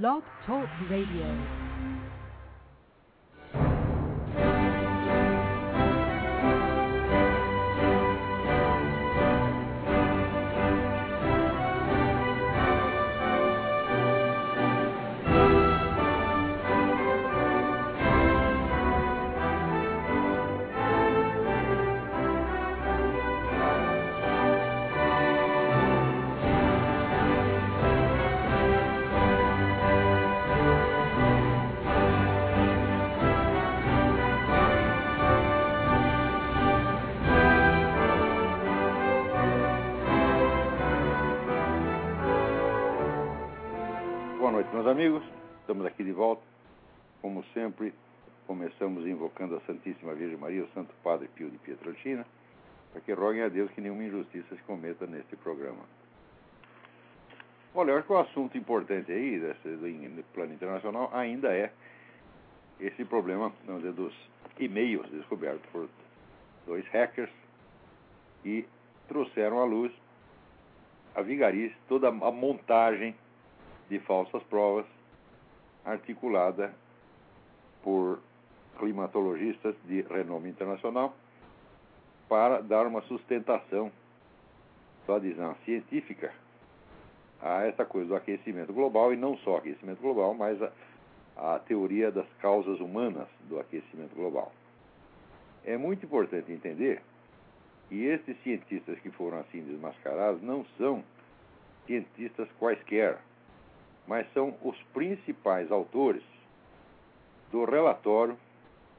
Blog Talk Radio. Amigos. Estamos aqui de volta. Como sempre, começamos invocando a Santíssima Virgem Maria, o Santo Padre Pio de Pietrelcina, para que roguem a Deus que nenhuma injustiça se cometa neste programa. Olha, acho que o assunto importante aí desse, do, plano internacional ainda é esse problema dizer, dos e-mails descobertos por dois hackers e trouxeram à luz a vigarice, toda a montagem de falsas provas articulada por climatologistas de renome internacional para dar uma sustentação, só dizendo científica, a essa coisa do aquecimento global e não só aquecimento global, mas a, a teoria das causas humanas do aquecimento global. É muito importante entender que esses cientistas que foram assim desmascarados não são cientistas quaisquer, mas são os principais autores do relatório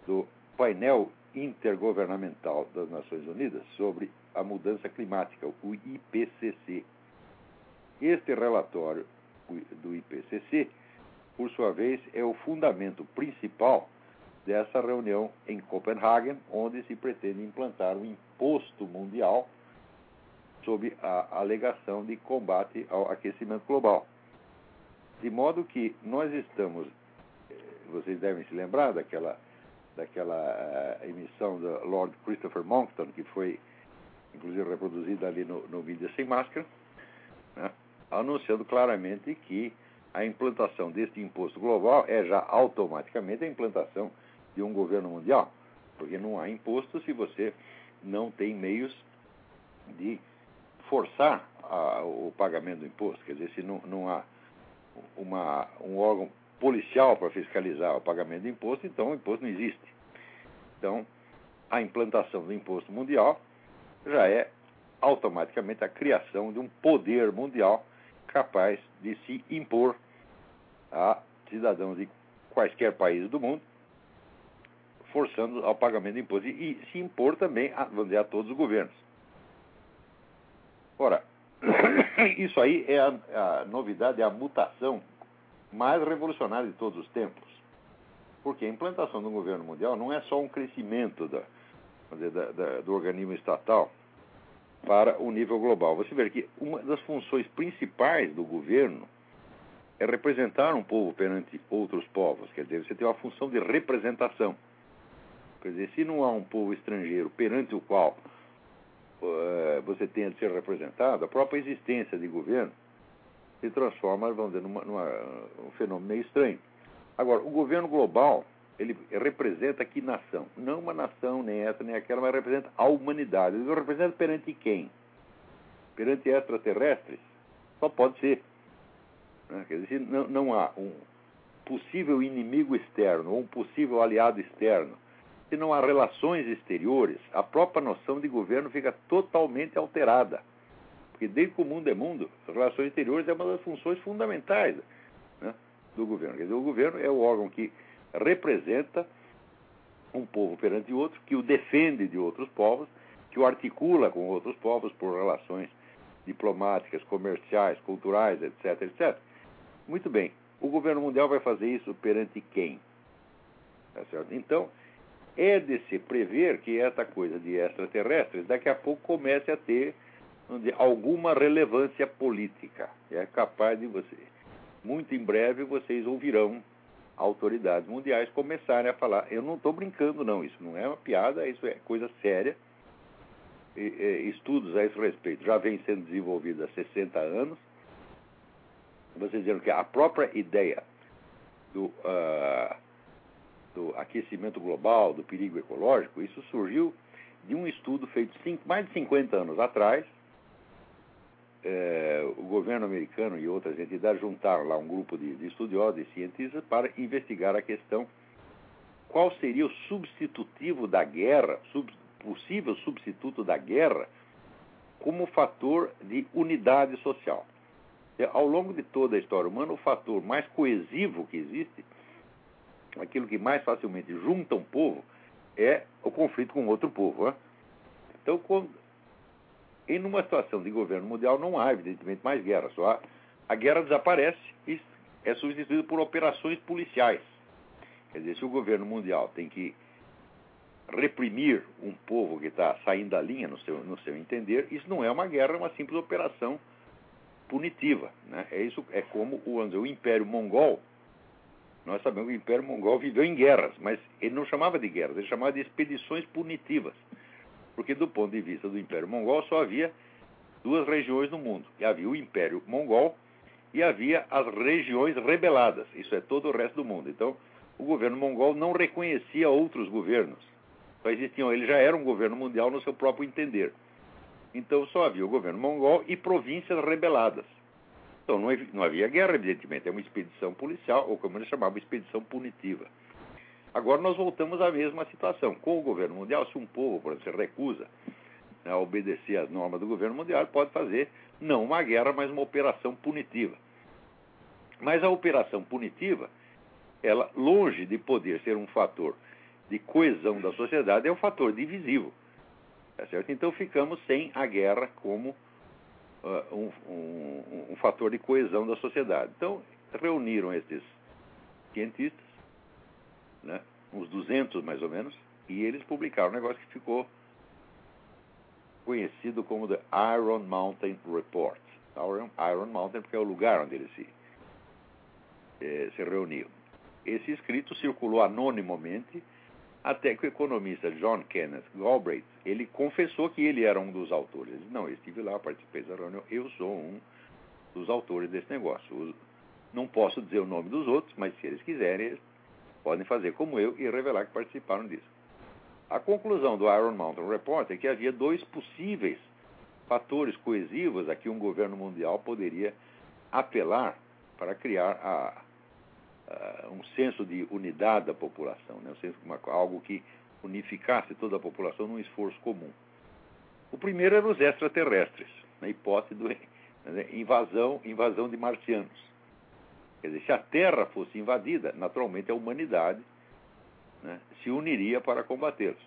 do painel intergovernamental das Nações Unidas sobre a mudança climática, o IPCC. Este relatório do IPCC, por sua vez, é o fundamento principal dessa reunião em Copenhague, onde se pretende implantar um imposto mundial sob a alegação de combate ao aquecimento global. De modo que nós estamos, vocês devem se lembrar daquela, daquela uh, emissão do Lord Christopher Monckton, que foi inclusive reproduzida ali no, no Mídia Sem Máscara, né, anunciando claramente que a implantação deste imposto global é já automaticamente a implantação de um governo mundial, porque não há imposto se você não tem meios de forçar a, o pagamento do imposto, quer dizer, se não, não há uma, um órgão policial para fiscalizar o pagamento de imposto, então o imposto não existe. Então, a implantação do imposto mundial já é automaticamente a criação de um poder mundial capaz de se impor a cidadãos de quaisquer países do mundo, forçando ao pagamento de imposto e, se impor também a, vamos dizer, a todos os governos. Ora, isso aí é a, a novidade, é a mutação mais revolucionária de todos os tempos. Porque a implantação do governo mundial não é só um crescimento da, da, da, do organismo estatal para o nível global. Você vê que uma das funções principais do governo é representar um povo perante outros povos. Quer dizer, você tem uma função de representação. Quer dizer, se não há um povo estrangeiro perante o qual você tenha de ser representado, a própria existência de governo se transforma, vamos dizer, numa, numa, um fenômeno meio estranho. Agora, o governo global, ele representa que nação? Não uma nação, nem essa, nem aquela, mas representa a humanidade. Ele representa perante quem? Perante extraterrestres? Só pode ser. Né? Quer dizer, não, não há um possível inimigo externo ou um possível aliado externo se não há relações exteriores, a própria noção de governo fica totalmente alterada. Porque desde que o mundo é mundo, as relações exteriores é uma das funções fundamentais né, do governo. Quer dizer, o governo é o órgão que representa um povo perante outro, que o defende de outros povos, que o articula com outros povos por relações diplomáticas, comerciais, culturais, etc, etc. Muito bem. O governo mundial vai fazer isso perante quem? Tá? Então, é de se prever que essa coisa de extraterrestres daqui a pouco comece a ter dizer, alguma relevância política. É capaz de você. Muito em breve vocês ouvirão autoridades mundiais começarem a falar. Eu não estou brincando, não. Isso não é uma piada, isso é coisa séria. E, e, estudos a esse respeito já vêm sendo desenvolvidos há 60 anos. vocês viram que a própria ideia do, uh, do aquecimento global, do perigo ecológico, isso surgiu de um estudo feito cinco, mais de 50 anos atrás. É, o governo americano e outras entidades juntaram lá um grupo de, de estudiosos e cientistas para investigar a questão qual seria o substitutivo da guerra, sub, possível substituto da guerra, como fator de unidade social. É, ao longo de toda a história humana, o fator mais coesivo que existe, aquilo que mais facilmente junta um povo, é o conflito com outro povo. Né? Então, quando, em uma situação de governo mundial, não há, evidentemente, mais guerra. Só há, a guerra desaparece e é substituída por operações policiais. Quer dizer, se o governo mundial tem que reprimir um povo que está saindo da linha, no seu, no seu entender, isso não é uma guerra, é uma simples operação punitiva. Né? É, isso, é como o, dizer, o Império Mongol. Nós sabemos que o Império Mongol viveu em guerras, mas ele não chamava de guerras, ele chamava de expedições punitivas. Porque, do ponto de vista do Império Mongol, só havia duas regiões no mundo. Havia o Império Mongol e havia as regiões rebeladas. Isso é todo o resto do mundo. Então, o governo mongol não reconhecia outros governos. Só existiam, ele já era um governo mundial no seu próprio entender. Então só havia o governo mongol e províncias rebeladas. Então não, não havia guerra, evidentemente, é uma expedição policial, ou como eles chamavam, expedição punitiva. Agora nós voltamos à mesma situação. Com o governo mundial, se um povo, por exemplo, se recusa né, a obedecer às normas do governo mundial, pode fazer não uma guerra, mas uma operação punitiva. Mas a operação punitiva, ela, longe de poder ser um fator de coesão da sociedade, é um fator divisivo. Tá certo? Então ficamos sem a guerra como um, um, um, fator de coesão da sociedade. Então reuniram esses cientistas, né, uns 200 mais ou menos, e eles publicaram um negócio que ficou conhecido como The Iron Mountain Report. Iron, Iron Mountain porque é o lugar onde eles se, eh, se reuniam. Esse escrito circulou anonimamente até que o economista John Kenneth Galbraith, ele confessou que ele era um dos autores. Ele disse, não, eu estive lá, participei da reunião, eu sou um dos autores desse negócio. Não posso dizer o nome dos outros, mas se eles quiserem, eles podem fazer como eu e revelar que participaram disso. A conclusão do Iron Mountain Report é que havia dois possíveis fatores coesivos a que um governo mundial poderia apelar para criar a, uh, um senso de unidade da população, né? um senso, uma, algo que unificasse toda a população num esforço comum. O primeiro era os extraterrestres, na hipótese de né, invasão, invasão de marcianos. Quer dizer, se a Terra fosse invadida, naturalmente a humanidade né, se uniria para combatê-los.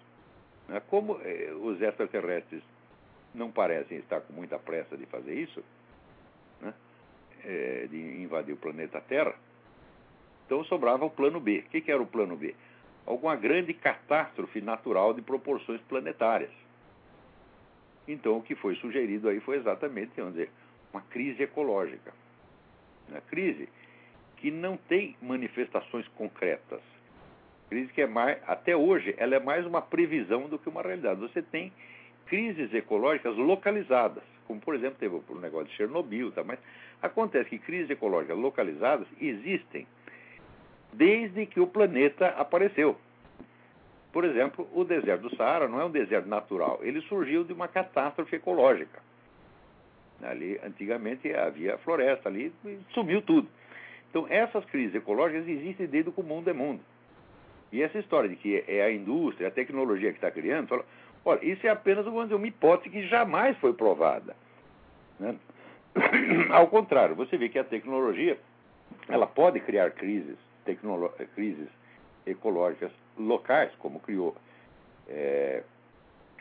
Né? Como eh, os extraterrestres não parecem estar com muita pressa de fazer isso, né, eh, de invadir o planeta Terra, então sobrava o plano B. O que, que era o plano B? Alguma grande catástrofe natural de proporções planetárias. Então o que foi sugerido aí foi exatamente, vamos dizer, uma crise ecológica. Uma crise que não tem manifestações concretas. Crise que é mais, até hoje, ela é mais uma previsão do que uma realidade. Você tem crises ecológicas localizadas, como por exemplo teve o negócio de Chernobyl, tá? mas acontece que crises ecológicas localizadas existem desde que o planeta apareceu. Por exemplo, o deserto do Saara não é um deserto natural, ele surgiu de uma catástrofe ecológica. Ali, antigamente, havia floresta ali e sumiu tudo. Então, essas crises ecológicas existem desde que o mundo é mundo. E essa história de que é a indústria, a tecnologia que está criando, fala, olha, isso é apenas uma hipótese que jamais foi provada. Né? Ao contrário, você vê que a tecnologia ela pode criar crises crises ecológicas locais, como criou é,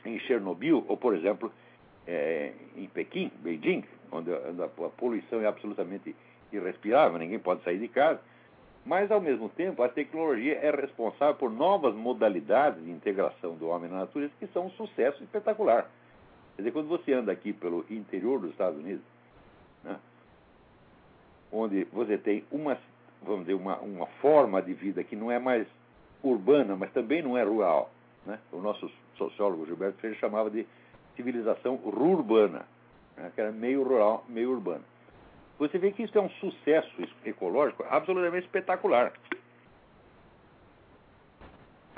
em Chernobyl, ou, por exemplo, é, em Pequim, Beijing, onde a, a poluição é absolutamente irrespirável, ninguém pode sair de casa. Mas, ao mesmo tempo, a tecnologia é responsável por novas modalidades de integração do homem na natureza que são um sucesso espetacular. Quer dizer, quando você anda aqui pelo interior dos Estados Unidos, né, onde você tem uma vamos dizer, uma, uma forma de vida que não é mais urbana, mas também não é rural. Né? O nosso sociólogo Gilberto Freire chamava de civilização rurbana, né? que era meio rural, meio urbana. você vê que isso é um sucesso ecológico absolutamente espetacular.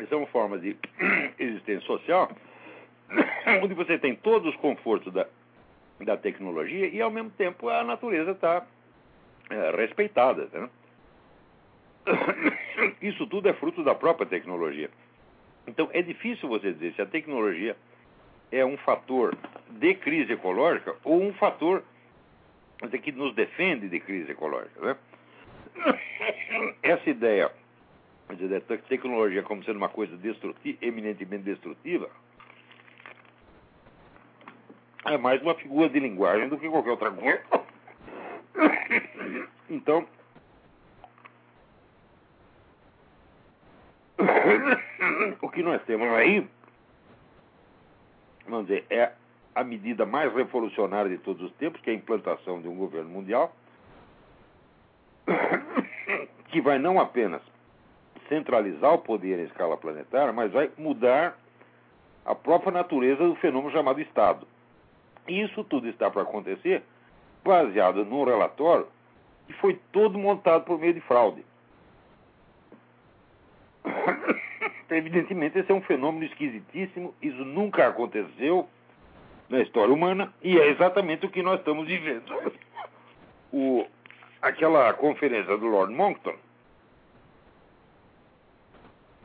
São formas de existência social onde você tem todos os confortos da, da tecnologia e, ao mesmo tempo, a natureza está é, respeitada. Né? Isso tudo é fruto da própria tecnologia. Então, é difícil você dizer se a tecnologia é um fator de crise ecológica ou um fator que nos defende de crise ecológica. Né? Essa ideia dizer, da tecnologia como sendo uma coisa destrutiva, eminentemente destrutiva é mais uma figura de linguagem do que qualquer outra coisa. Então, o que nós temos aí vamos dizer, é a medida mais revolucionária de todos os tempos, que é a implantação de um governo mundial, que vai não apenas centralizar o poder em escala planetária, mas vai mudar a própria natureza do fenômeno chamado Estado. E isso tudo está para acontecer baseado num relatório que foi todo montado por meio de fraude. Evidentemente, esse é um fenômeno esquisitíssimo, isso nunca aconteceu na história humana e é exatamente o que nós estamos vivendo. O, aquela conferência do Lord Monckton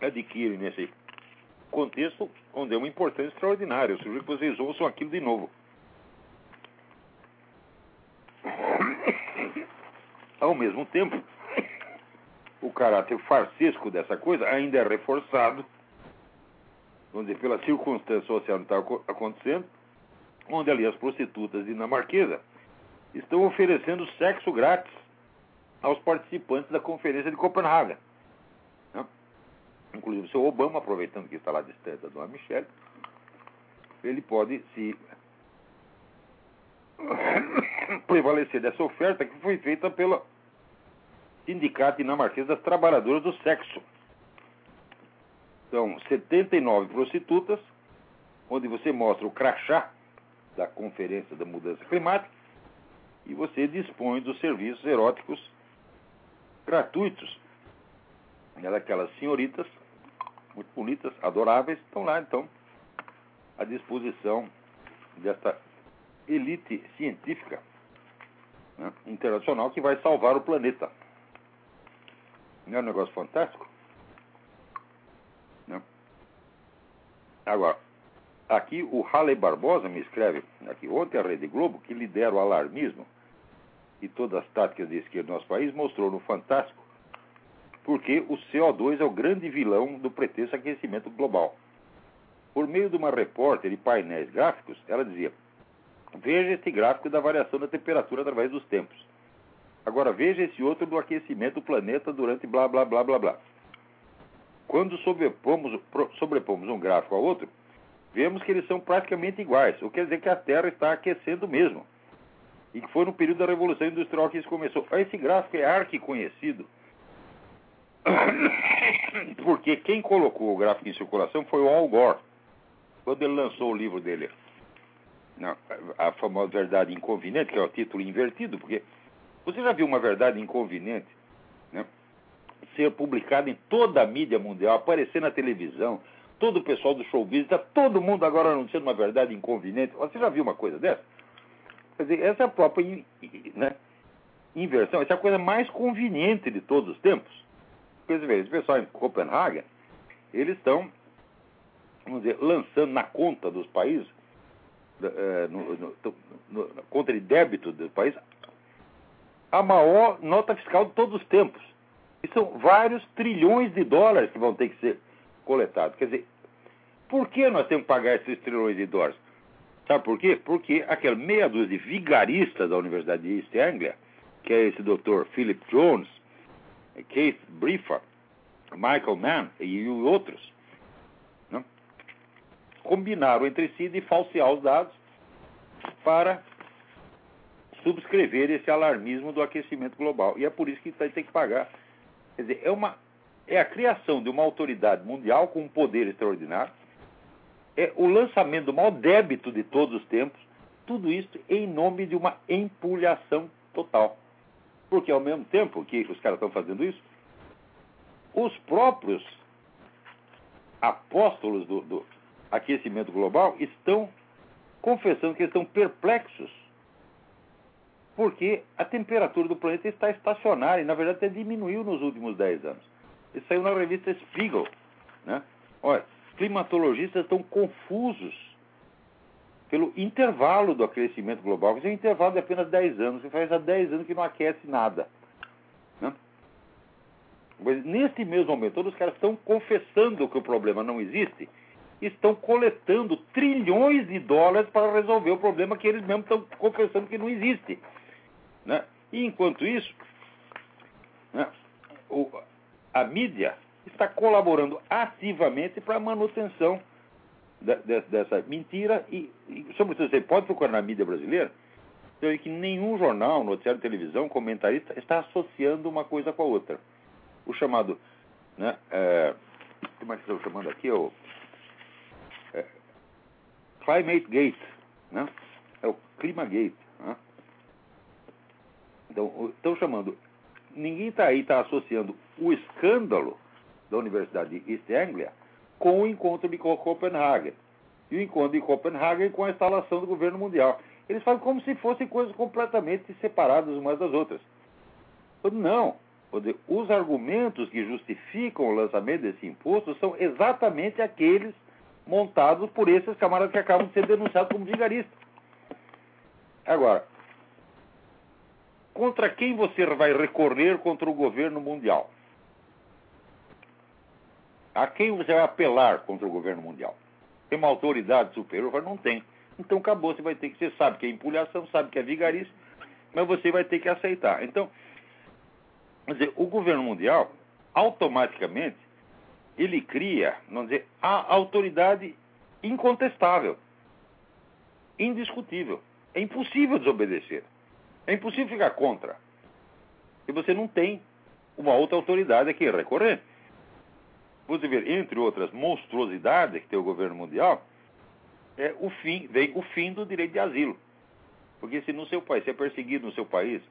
adquire nesse contexto onde é uma importância extraordinária. Eu sugiro que vocês ouçam aquilo de novo. Ao mesmo tempo, o caráter farsesco dessa coisa ainda é reforçado, vamos dizer, pela circunstância social que está acontecendo, onde ali as prostitutas dinamarquesas estão oferecendo sexo grátis aos participantes da conferência de Copenhague. Né? Inclusive o seu Obama, aproveitando que está lá distante da dona Michelle, ele pode se prevalecer dessa oferta que foi feita pela Sindicato Dinamarquês das Trabalhadoras do Sexo. São 79 prostitutas, onde você mostra o crachá da Conferência da Mudança Climática e você dispõe dos serviços eróticos gratuitos. E aquelas senhoritas, muito bonitas, adoráveis, estão lá, então, à disposição desta elite científica né, internacional que vai salvar o planeta. Não é um negócio fantástico? Não. Agora, aqui o Halley Barbosa me escreve, aqui ontem a Rede Globo, que lidera o alarmismo e todas as táticas de esquerda do nosso país, mostrou no Fantástico porque o CO2 é o grande vilão do pretexto aquecimento global. Por meio de uma repórter e painéis gráficos, ela dizia: Veja este gráfico da variação da temperatura através dos tempos. Agora veja esse outro do aquecimento do planeta durante blá blá blá blá blá. Quando sobrepomos, sobrepomos um gráfico ao outro, vemos que eles são praticamente iguais, o que quer dizer que a Terra está aquecendo mesmo. E que foi no período da Revolução Industrial que isso começou. Esse gráfico é arquiconhecido. Porque quem colocou o gráfico em circulação foi o Al Gore, quando ele lançou o livro dele. A famosa Verdade Inconveniente, que é o título invertido, porque você já viu uma verdade inconveniente né, ser publicada em toda a mídia mundial, aparecer na televisão, todo o pessoal do show business, está todo mundo agora anunciando uma verdade inconveniente. Você já viu uma coisa dessa? Quer dizer, essa é a própria né, inversão, essa é a coisa mais conveniente de todos os tempos. Porque, esse pessoal em Copenhague, eles estão, vamos dizer, lançando na conta dos países, eh, no, no, no, na conta de débito do país, a maior nota fiscal de todos os tempos. E são vários trilhões de dólares que vão ter que ser coletados. Quer dizer, por que nós temos que pagar esses trilhões de dólares? Sabe por quê? Porque aquela meia dúzia de vigaristas da Universidade de East Anglia, que é esse doutor Philip Jones, Keith Briefer, Michael Mann e outros, né, combinaram entre si de falsear os dados para subscrever esse alarmismo do aquecimento global. E é por isso que tem que pagar. Quer dizer, é, uma, é a criação de uma autoridade mundial com um poder extraordinário, é o lançamento do maior débito de todos os tempos, tudo isso em nome de uma empulhação total. Porque ao mesmo tempo que os caras estão fazendo isso, os próprios apóstolos do, do aquecimento global estão confessando que estão perplexos porque a temperatura do planeta está estacionária e, na verdade, até diminuiu nos últimos 10 anos. Isso saiu na revista Spiegel. Né? Olha, climatologistas estão confusos pelo intervalo do aquecimento global, que é um intervalo de apenas 10 anos, que faz há 10 anos que não aquece nada. Né? Mas nesse mesmo momento, todos os caras estão confessando que o problema não existe estão coletando trilhões de dólares para resolver o problema que eles mesmos estão confessando que não existe. Né? E enquanto isso, né, o, a mídia está colaborando ativamente para a manutenção de, de, dessa mentira e, e, sobretudo, você pode procurar na mídia brasileira, você que nenhum jornal, noticiário televisão, comentarista está associando uma coisa com a outra. O chamado, né, é, como é que chamando aqui, o é, Climate Gate, né? é o Clima Gate. Então, estão chamando. Ninguém está aí está associando o escândalo da Universidade de East Anglia com o encontro de Copenhague. E o encontro de Copenhague com a instalação do governo mundial. Eles fazem como se fossem coisas completamente separadas umas das outras. Não. Os argumentos que justificam o lançamento desse imposto são exatamente aqueles montados por esses camaradas que acabam de ser denunciados como vigaristas. Agora, contra quem você vai recorrer contra o governo mundial? A quem você vai apelar contra o governo mundial? Tem uma autoridade superior? Não tem. Então acabou, você vai ter que. Você sabe que é empulhação, sabe que é vigarista, mas você vai ter que aceitar. Então, quer dizer, o governo mundial, automaticamente, ele cria, vamos dizer, a autoridade incontestável, indiscutível. É impossível desobedecer. É impossível ficar contra. E você não tem uma outra autoridade a que recorrer. Você vê, entre outras monstruosidades que tem o governo mundial, é o fim, vem o fim do direito de asilo. Porque se no seu país, você é perseguido no seu país,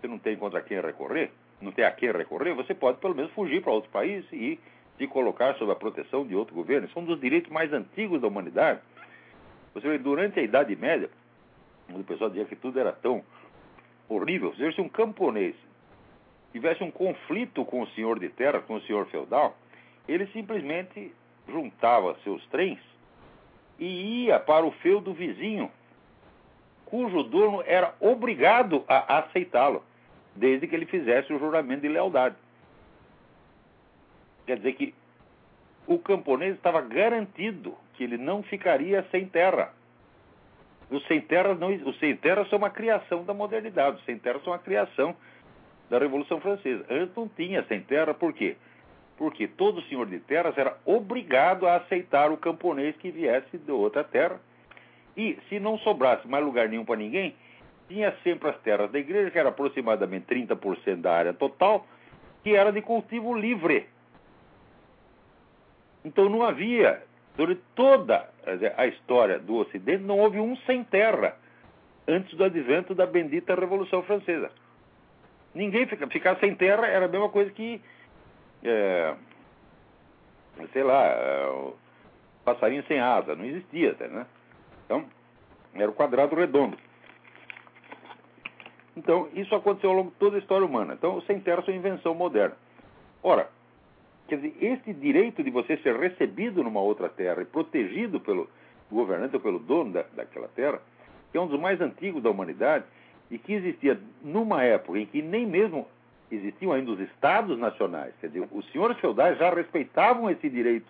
você não tem contra quem recorrer, não tem a quem recorrer, você pode pelo menos fugir para outro país e se colocar sob a proteção de outro governo. São dos direitos mais antigos da humanidade. Você vê, durante a Idade Média, o pessoal dizia que tudo era tão horrível. Se um camponês tivesse um conflito com o senhor de terra, com o senhor feudal, ele simplesmente juntava seus trens e ia para o feudo vizinho, cujo dono era obrigado a aceitá-lo, desde que ele fizesse o juramento de lealdade. Quer dizer que o camponês estava garantido que ele não ficaria sem terra. Os sem terra não, sem terra são uma criação da modernidade, os sem terra são uma criação da Revolução Francesa. Antes não tinha sem terra, por quê? Porque todo senhor de terras era obrigado a aceitar o camponês que viesse de outra terra. E se não sobrasse mais lugar nenhum para ninguém, tinha sempre as terras da igreja, que era aproximadamente 30% da área total, que era de cultivo livre. Então não havia, durante toda a história do Ocidente, não houve um sem terra antes do advento da bendita Revolução Francesa. Ninguém fica, ficar sem terra era a mesma coisa que, é, sei lá, é, passarinho sem asa, não existia, né? Então, era o quadrado redondo. Então, isso aconteceu ao longo de toda a história humana. Então, sem terra é uma invenção moderna. Ora, Quer dizer, esse direito de você ser recebido numa outra terra e protegido pelo governante ou pelo dono da, daquela terra, que é um dos mais antigos da humanidade e que existia numa época em que nem mesmo existiam ainda os estados nacionais. Quer dizer, os senhores feudais já respeitavam esse direito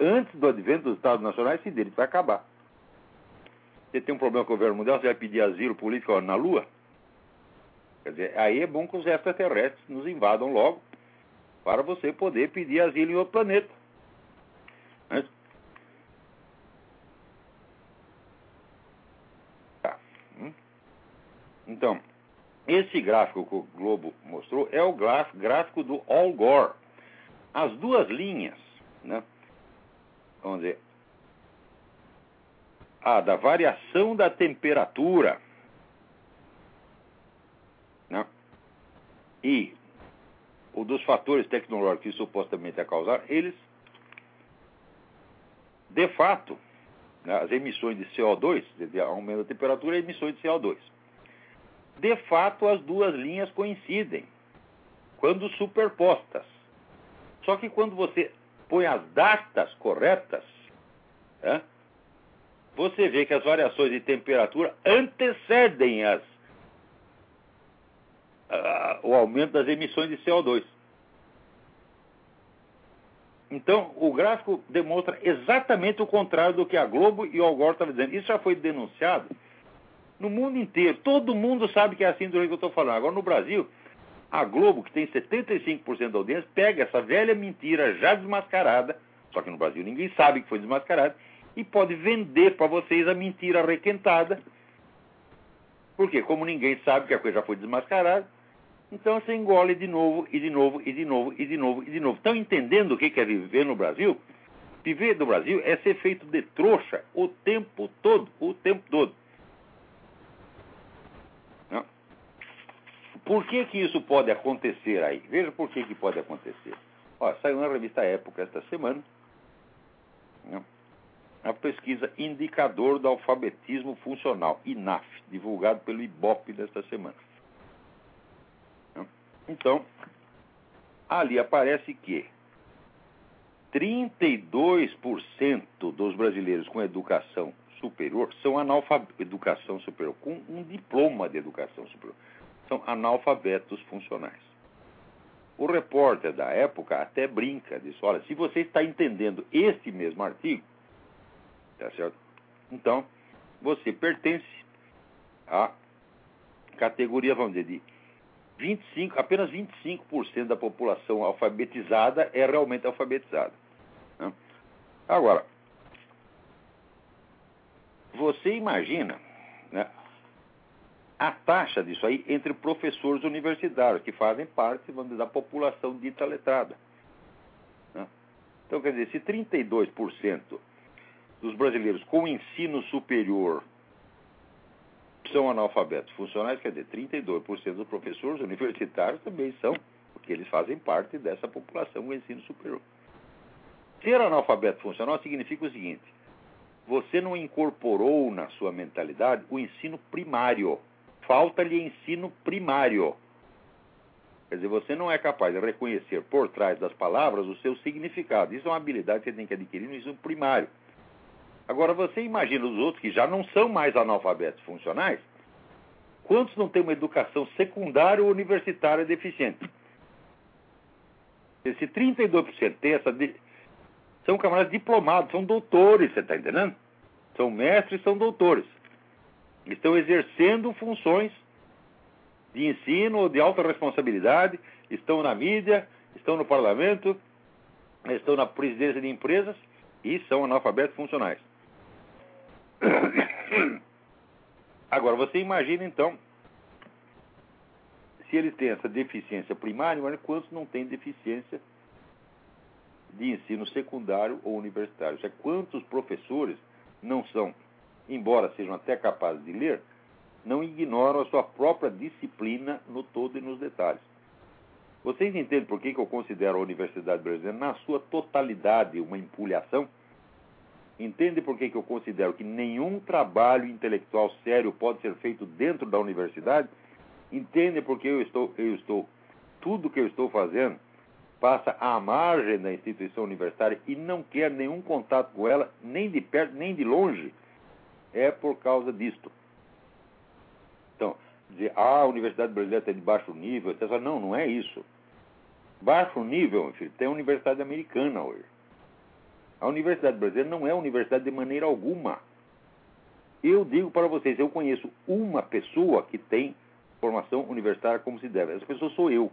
antes do advento dos estados nacionais, esse direito vai acabar. Você tem um problema com o governo mundial, você vai pedir asilo político na Lua? Quer dizer, aí é bom que os extraterrestres nos invadam logo para você poder pedir asilo em outro planeta. Né? Tá. Hum? Então, esse gráfico que o Globo mostrou é o gráfico do Al Gore. As duas linhas, né? Vamos dizer, a da variação da temperatura, né? e o dos fatores tecnológicos que supostamente a causar, eles, de fato, né, as emissões de CO2, de aumento da temperatura e emissões de CO2. De fato, as duas linhas coincidem quando superpostas. Só que quando você põe as datas corretas, né, você vê que as variações de temperatura antecedem as, o aumento das emissões de CO2. Então, o gráfico demonstra exatamente o contrário do que a Globo e o Algor estavam dizendo. Isso já foi denunciado no mundo inteiro. Todo mundo sabe que é assim do jeito que eu estou falando. Agora, no Brasil, a Globo, que tem 75% da audiência, pega essa velha mentira já desmascarada, só que no Brasil ninguém sabe que foi desmascarada, e pode vender para vocês a mentira requentada. Porque, como ninguém sabe que a coisa já foi desmascarada, então você engole de novo, e de novo, e de novo, e de novo, e de novo. Estão entendendo o que é viver no Brasil? Viver no Brasil é ser feito de trouxa o tempo todo, o tempo todo. Não? Por que, que isso pode acontecer aí? Veja por que, que pode acontecer. Ó, saiu na revista Época esta semana não? a pesquisa Indicador do Alfabetismo Funcional, INAF, divulgado pelo IBOP desta semana. Então, ali aparece que 32% dos brasileiros com educação superior são analfabetos, educação superior, com um diploma de educação superior. São analfabetos funcionais. O repórter da época até brinca, diz, olha, se você está entendendo este mesmo artigo, tá certo? Então, você pertence à categoria, vamos dizer, de 25, apenas 25% da população alfabetizada é realmente alfabetizada. Né? Agora, você imagina né, a taxa disso aí entre professores universitários, que fazem parte vamos dizer, da população dita letrada. Né? Então, quer dizer, se 32% dos brasileiros com ensino superior são analfabetos funcionais, quer dizer, 32% dos professores universitários também são, porque eles fazem parte dessa população com ensino superior. Ser analfabeto funcional significa o seguinte: você não incorporou na sua mentalidade o ensino primário. Falta-lhe ensino primário. Quer dizer, você não é capaz de reconhecer por trás das palavras o seu significado. Isso é uma habilidade que você tem que adquirir no ensino primário. Agora, você imagina os outros que já não são mais analfabetos funcionais, quantos não têm uma educação secundária ou universitária deficiente? Esse 32% tem essa. De... São camaradas diplomados, são doutores, você está entendendo? São mestres, são doutores. Estão exercendo funções de ensino ou de alta responsabilidade, estão na mídia, estão no parlamento, estão na presidência de empresas e são analfabetos funcionais. Agora, você imagina então, se eles têm essa deficiência primária, olha quantos não têm deficiência de ensino secundário ou universitário. Ou quantos professores não são, embora sejam até capazes de ler, não ignoram a sua própria disciplina no todo e nos detalhes. Vocês entendem por que, que eu considero a Universidade Brasileira, na sua totalidade, uma empulhação? Entende por que, que eu considero que nenhum trabalho intelectual sério pode ser feito dentro da universidade? Entende por que eu estou, eu estou, tudo que eu estou fazendo passa à margem da instituição universitária e não quer nenhum contato com ela, nem de perto, nem de longe? É por causa disto. Então, dizer, ah, a Universidade Brasileira está de baixo nível, etc. Não, não é isso. Baixo nível, filho, tem a Universidade Americana hoje. A Universidade Brasileira não é universidade de maneira alguma. Eu digo para vocês, eu conheço uma pessoa que tem formação universitária como se deve. Essa pessoa sou eu.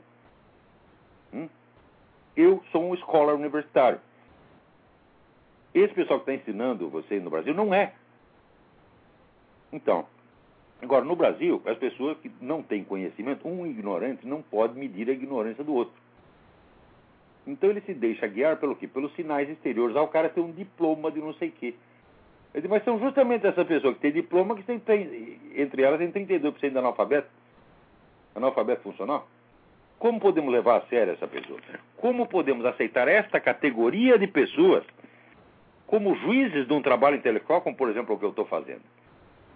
Hum? Eu sou um escolar universitário. Esse pessoal que está ensinando vocês no Brasil não é. Então, agora no Brasil, as pessoas que não têm conhecimento, um ignorante não pode medir a ignorância do outro. Então ele se deixa guiar pelo quê? Pelos sinais exteriores. Ah, o cara tem um diploma de não sei o quê. Digo, mas são justamente essa pessoa que tem diploma que tem, tem entre elas tem 32% de analfabeto. Analfabeto funcional. como podemos levar a sério essa pessoa? Como podemos aceitar esta categoria de pessoas como juízes de um trabalho intelectual, como por exemplo o que eu estou fazendo?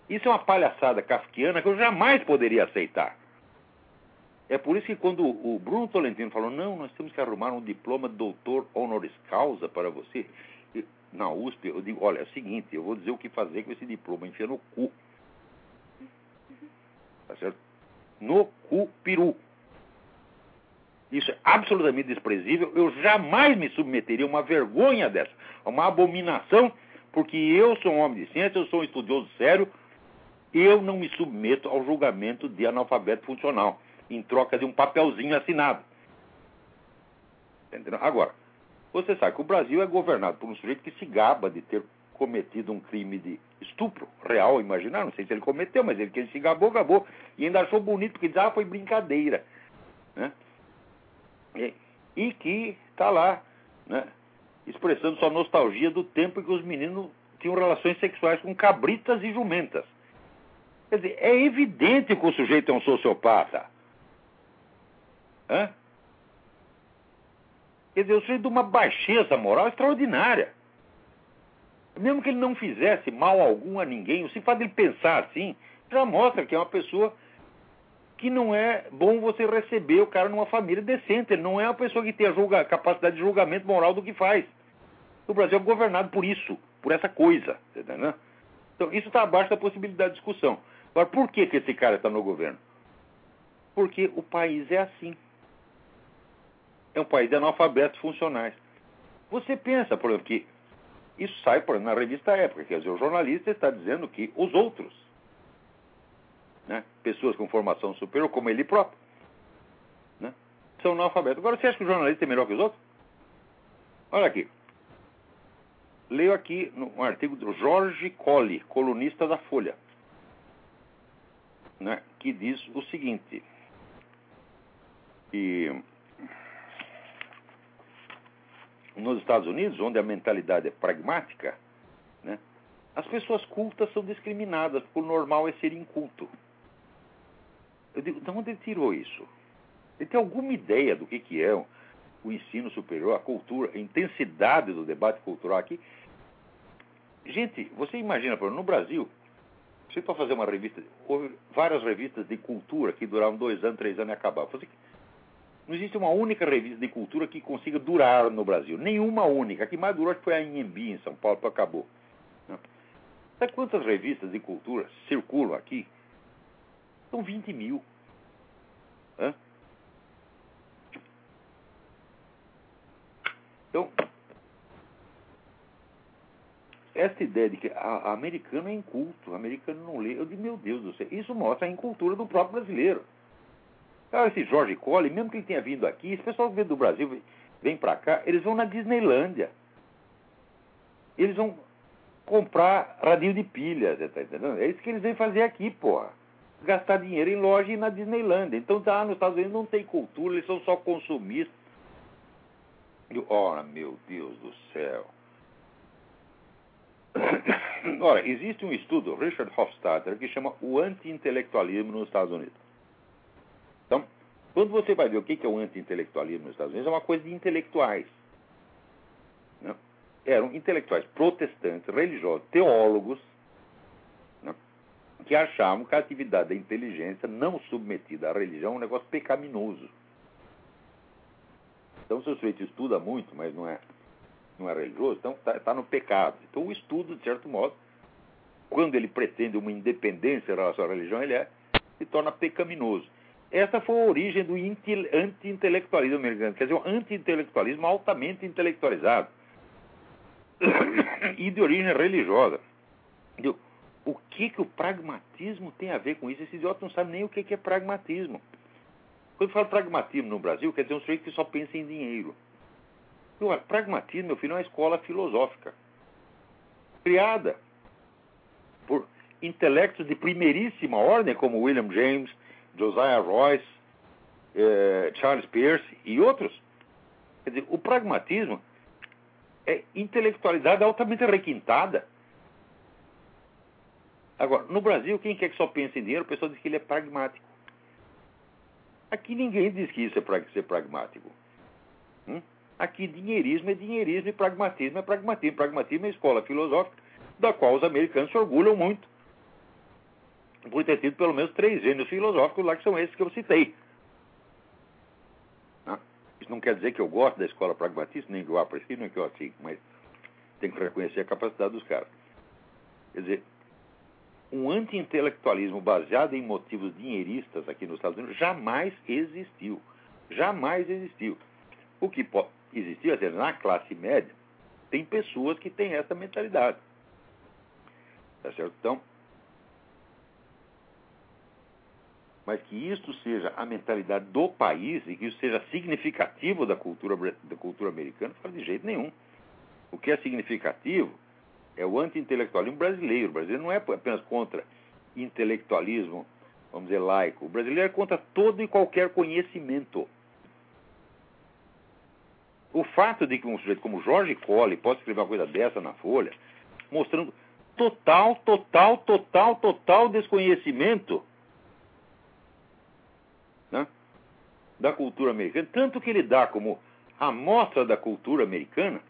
Isso é uma palhaçada kafkiana que eu jamais poderia aceitar. É por isso que quando o Bruno Tolentino falou, não, nós temos que arrumar um diploma de doutor honoris causa para você, na USP, eu digo, olha, é o seguinte, eu vou dizer o que fazer com esse diploma, enfia no cu. Tá certo? No cu peru. Isso é absolutamente desprezível. Eu jamais me submeteria a uma vergonha dessa, a uma abominação, porque eu sou um homem de ciência, eu sou um estudioso sério, eu não me submeto ao julgamento de analfabeto funcional, em troca de um papelzinho assinado. Entendeu? Agora, você sabe que o Brasil é governado por um sujeito que se gaba de ter cometido um crime de estupro real, imaginar, não sei se ele cometeu, mas ele que ele se gabou, gabou, e ainda achou bonito, porque diz, ah, foi brincadeira. Né? E, e que está lá, né, expressando sua nostalgia do tempo em que os meninos tinham relações sexuais com cabritas e jumentas. Quer dizer, é evidente que o sujeito é um sociopata. Hã? Quer dizer, o sujeito de uma baixeza moral extraordinária. Mesmo que ele não fizesse mal algum a ninguém, o simples de pensar assim, já mostra que é uma pessoa que não é bom você receber o cara numa família decente. Ele não é uma pessoa que tem a julga, capacidade de julgamento moral do que faz. O Brasil é governado por isso, por essa coisa. Entendeu? Então, isso está abaixo da possibilidade de discussão. Agora, por que, que esse cara está no governo? Porque o país é assim é um país de analfabetos funcionais. Você pensa, por exemplo, que isso sai por exemplo, na revista Época, quer dizer, o jornalista está dizendo que os outros, né, pessoas com formação superior, como ele próprio, né, são analfabetos. Agora, você acha que o jornalista é melhor que os outros? Olha aqui. Leio aqui um artigo do Jorge Colli, colunista da Folha, né, que diz o seguinte, que nos Estados Unidos, onde a mentalidade é pragmática, né, as pessoas cultas são discriminadas, porque o normal é ser inculto. Eu digo, de onde ele tirou isso? Ele tem alguma ideia do que, que é o, ensino superior, a cultura, a intensidade do debate cultural aqui? Gente, você imagina, por exemplo, no Brasil, você para fazer uma revista, houve várias revistas de cultura que duravam dois anos, três anos e acabavam. Não existe uma única revista de cultura que consiga durar no Brasil. Nenhuma única. A que mais durou foi a Inhembi, em São Paulo, que acabou. Sabe quantas revistas de cultura circulam aqui? São 20 mil. Hã? Então, essa ideia de que a, a americano é inculto, o americano não lê, eu digo, meu Deus do céu, isso mostra a incultura do próprio brasileiro. Ah, esse Jorge Colli, mesmo que ele tenha vindo aqui, esse pessoal que vem do Brasil vem para cá, eles vão na Disneylândia. Eles vão comprar radinho de pilha, você tá entendendo? É isso que eles vêm fazer aqui, porra. Gastar dinheiro em loja e na Disneylândia. Então, tá, nos Estados Unidos não tem cultura, eles são só consumistas. Ora, meu Deus do céu. Ora, existe um estudo, Richard Hofstadter, que chama o anti-intelectualismo nos Estados Unidos. Quando você vai ver o que é o anti-intelectualismo nos Estados Unidos, é uma coisa de intelectuais. Né? Eram intelectuais protestantes, religiosos, teólogos, né? que achavam que a atividade da inteligência não submetida à religião é um negócio pecaminoso. Então, se o sujeito estuda muito, mas não é, não é religioso, então está tá no pecado. Então, o estudo, de certo modo, quando ele pretende uma independência em relação à religião, ele é, se torna pecaminoso. Essa foi a origem do anti-intelectualismo americano, quer dizer, um anti-intelectualismo altamente intelectualizado e de origem religiosa. O que, que o pragmatismo tem a ver com isso? Esse idiota não sabe nem o que, que é pragmatismo. Quando fala pragmatismo no Brasil, quer dizer um sujeito que só pensa em dinheiro. O pragmatismo, meu filho, é uma escola filosófica criada por intelectos de primeiríssima ordem, como William James, Josiah Royce, eh, Charles Peirce e outros. Quer dizer, o pragmatismo é intelectualidade altamente requintada. Agora, no Brasil, quem quer que só pense em dinheiro, o pessoal diz que ele é pragmático. Aqui ninguém diz que isso é para ser pragmático. Hum? Aqui dinheirismo é dinheirismo e pragmatismo é pragmatismo. Pragmatismo é escola filosófica da qual os americanos se orgulham muito. Por ter tido pelo menos três gênios filosóficos lá, que são esses que eu citei. Ah, isso não quer dizer que eu gosto da escola pragmatista, nem que eu aprecio, nem que eu assigo, mas tem que reconhecer a capacidade dos caras. Quer dizer, um anti-intelectualismo baseado em motivos dinheiristas aqui nos Estados Unidos jamais existiu. Jamais existiu. O que existiu, é na classe média, tem pessoas que têm essa mentalidade. Tá certo? Então, mas que isto seja a mentalidade do país e que isso seja significativo da cultura, da cultura americana, faz de jeito nenhum. O que é significativo é o anti-intelectualismo brasileiro. O brasileiro não é apenas contra intelectualismo, vamos dizer, laico. O brasileiro é contra todo e qualquer conhecimento. O fato de que um sujeito como Jorge Colli possa escrever uma coisa dessa na Folha, mostrando total, total, total, total desconhecimento né, da cultura americana, tanto que ele dá como amostra da cultura americana,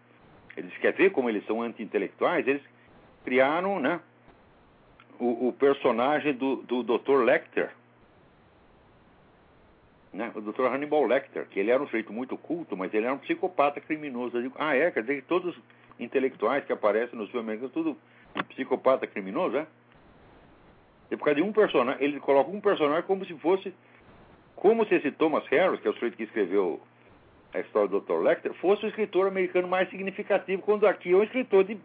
eles querem ver como eles são anti-intelectuais, eles criaram né, o, o personagem do, do Dr. Lecter, né, o Dr. Hannibal Lecter, que ele era um sujeito muito culto, mas ele era um psicopata criminoso. Digo, ah, é? Quer dizer que todos os intelectuais que aparecem nos filmes americanos, tudo psicopata criminoso, é? E por causa de um personagem, ele coloca um personagem como se fosse, como se esse Thomas Harris, que é o sujeito que escreveu a história do Dr. Lecter, fosse o escritor americano mais significativo, quando aqui é um escritor de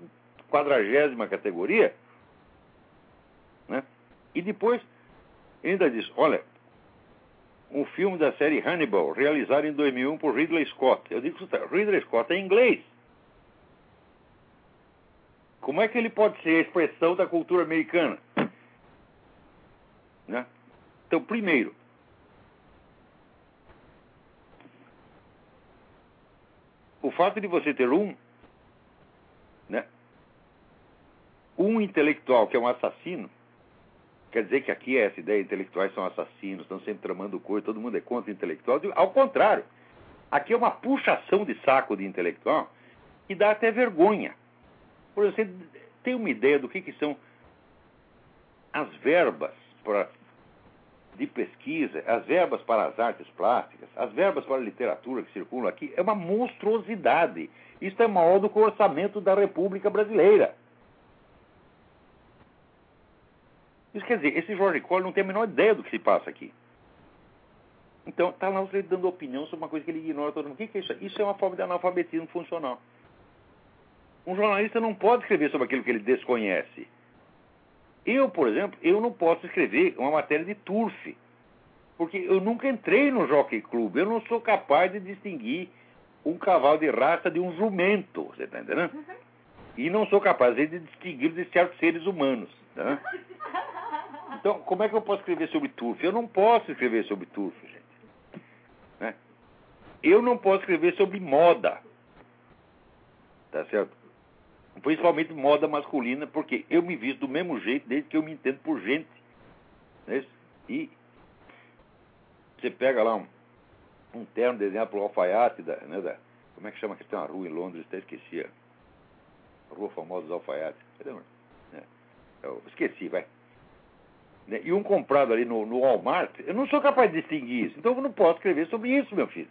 quadragésima categoria. Né? E depois, ainda diz, olha, um filme da série Hannibal, realizado em 2001 por Ridley Scott. Eu digo, Ridley Scott é inglês. Como é que ele pode ser a expressão da cultura americana? Né? Então, primeiro, o fato de você ter um, né, um intelectual que é um assassino, quer dizer que aqui é essa ideia, intelectuais são assassinos, estão sempre tramando coisa, todo mundo é contra intelectual. Ao contrário, aqui é uma puxação de saco de intelectual que dá até vergonha. Por você tem uma ideia do que, que são as verbas para, de pesquisa, as verbas para as artes plásticas, as verbas para a literatura que circulam aqui, é uma monstruosidade. Isso é maior do que o orçamento da República Brasileira. Isso quer dizer, esse Jorge Collor não tem a menor ideia do que se passa aqui. Então, está lá você dando opinião sobre uma coisa que ele ignora todo mundo. O que, que é isso? Isso é uma forma de analfabetismo funcional. Um jornalista não pode escrever sobre aquilo que ele desconhece. Eu, por exemplo, eu não posso escrever uma matéria de turf, porque eu nunca entrei no Jockey Club. Eu não sou capaz de distinguir um cavalo de raça de um jumento, você está entendendo? Uhum. E não sou capaz de distinguir de certos seres humanos. Tá? Então, como é que eu posso escrever sobre turf? Eu não posso escrever sobre turf, gente. Né? Eu não posso escrever sobre moda. Tá certo? Principalmente moda masculina, porque eu me visto do mesmo jeito desde que eu me entendo por gente. Né? E você pega lá um, um terno, por exemplo, o alfaiate da, né, da, Como é que chama que tem uma rua em Londres, até esqueci. A rua famosa dos alfaiates. Cadê, é, eu esqueci, vai. Né? E um comprado ali no, no Walmart, eu não sou capaz de distinguir isso. Então eu não posso escrever sobre isso, meu filho.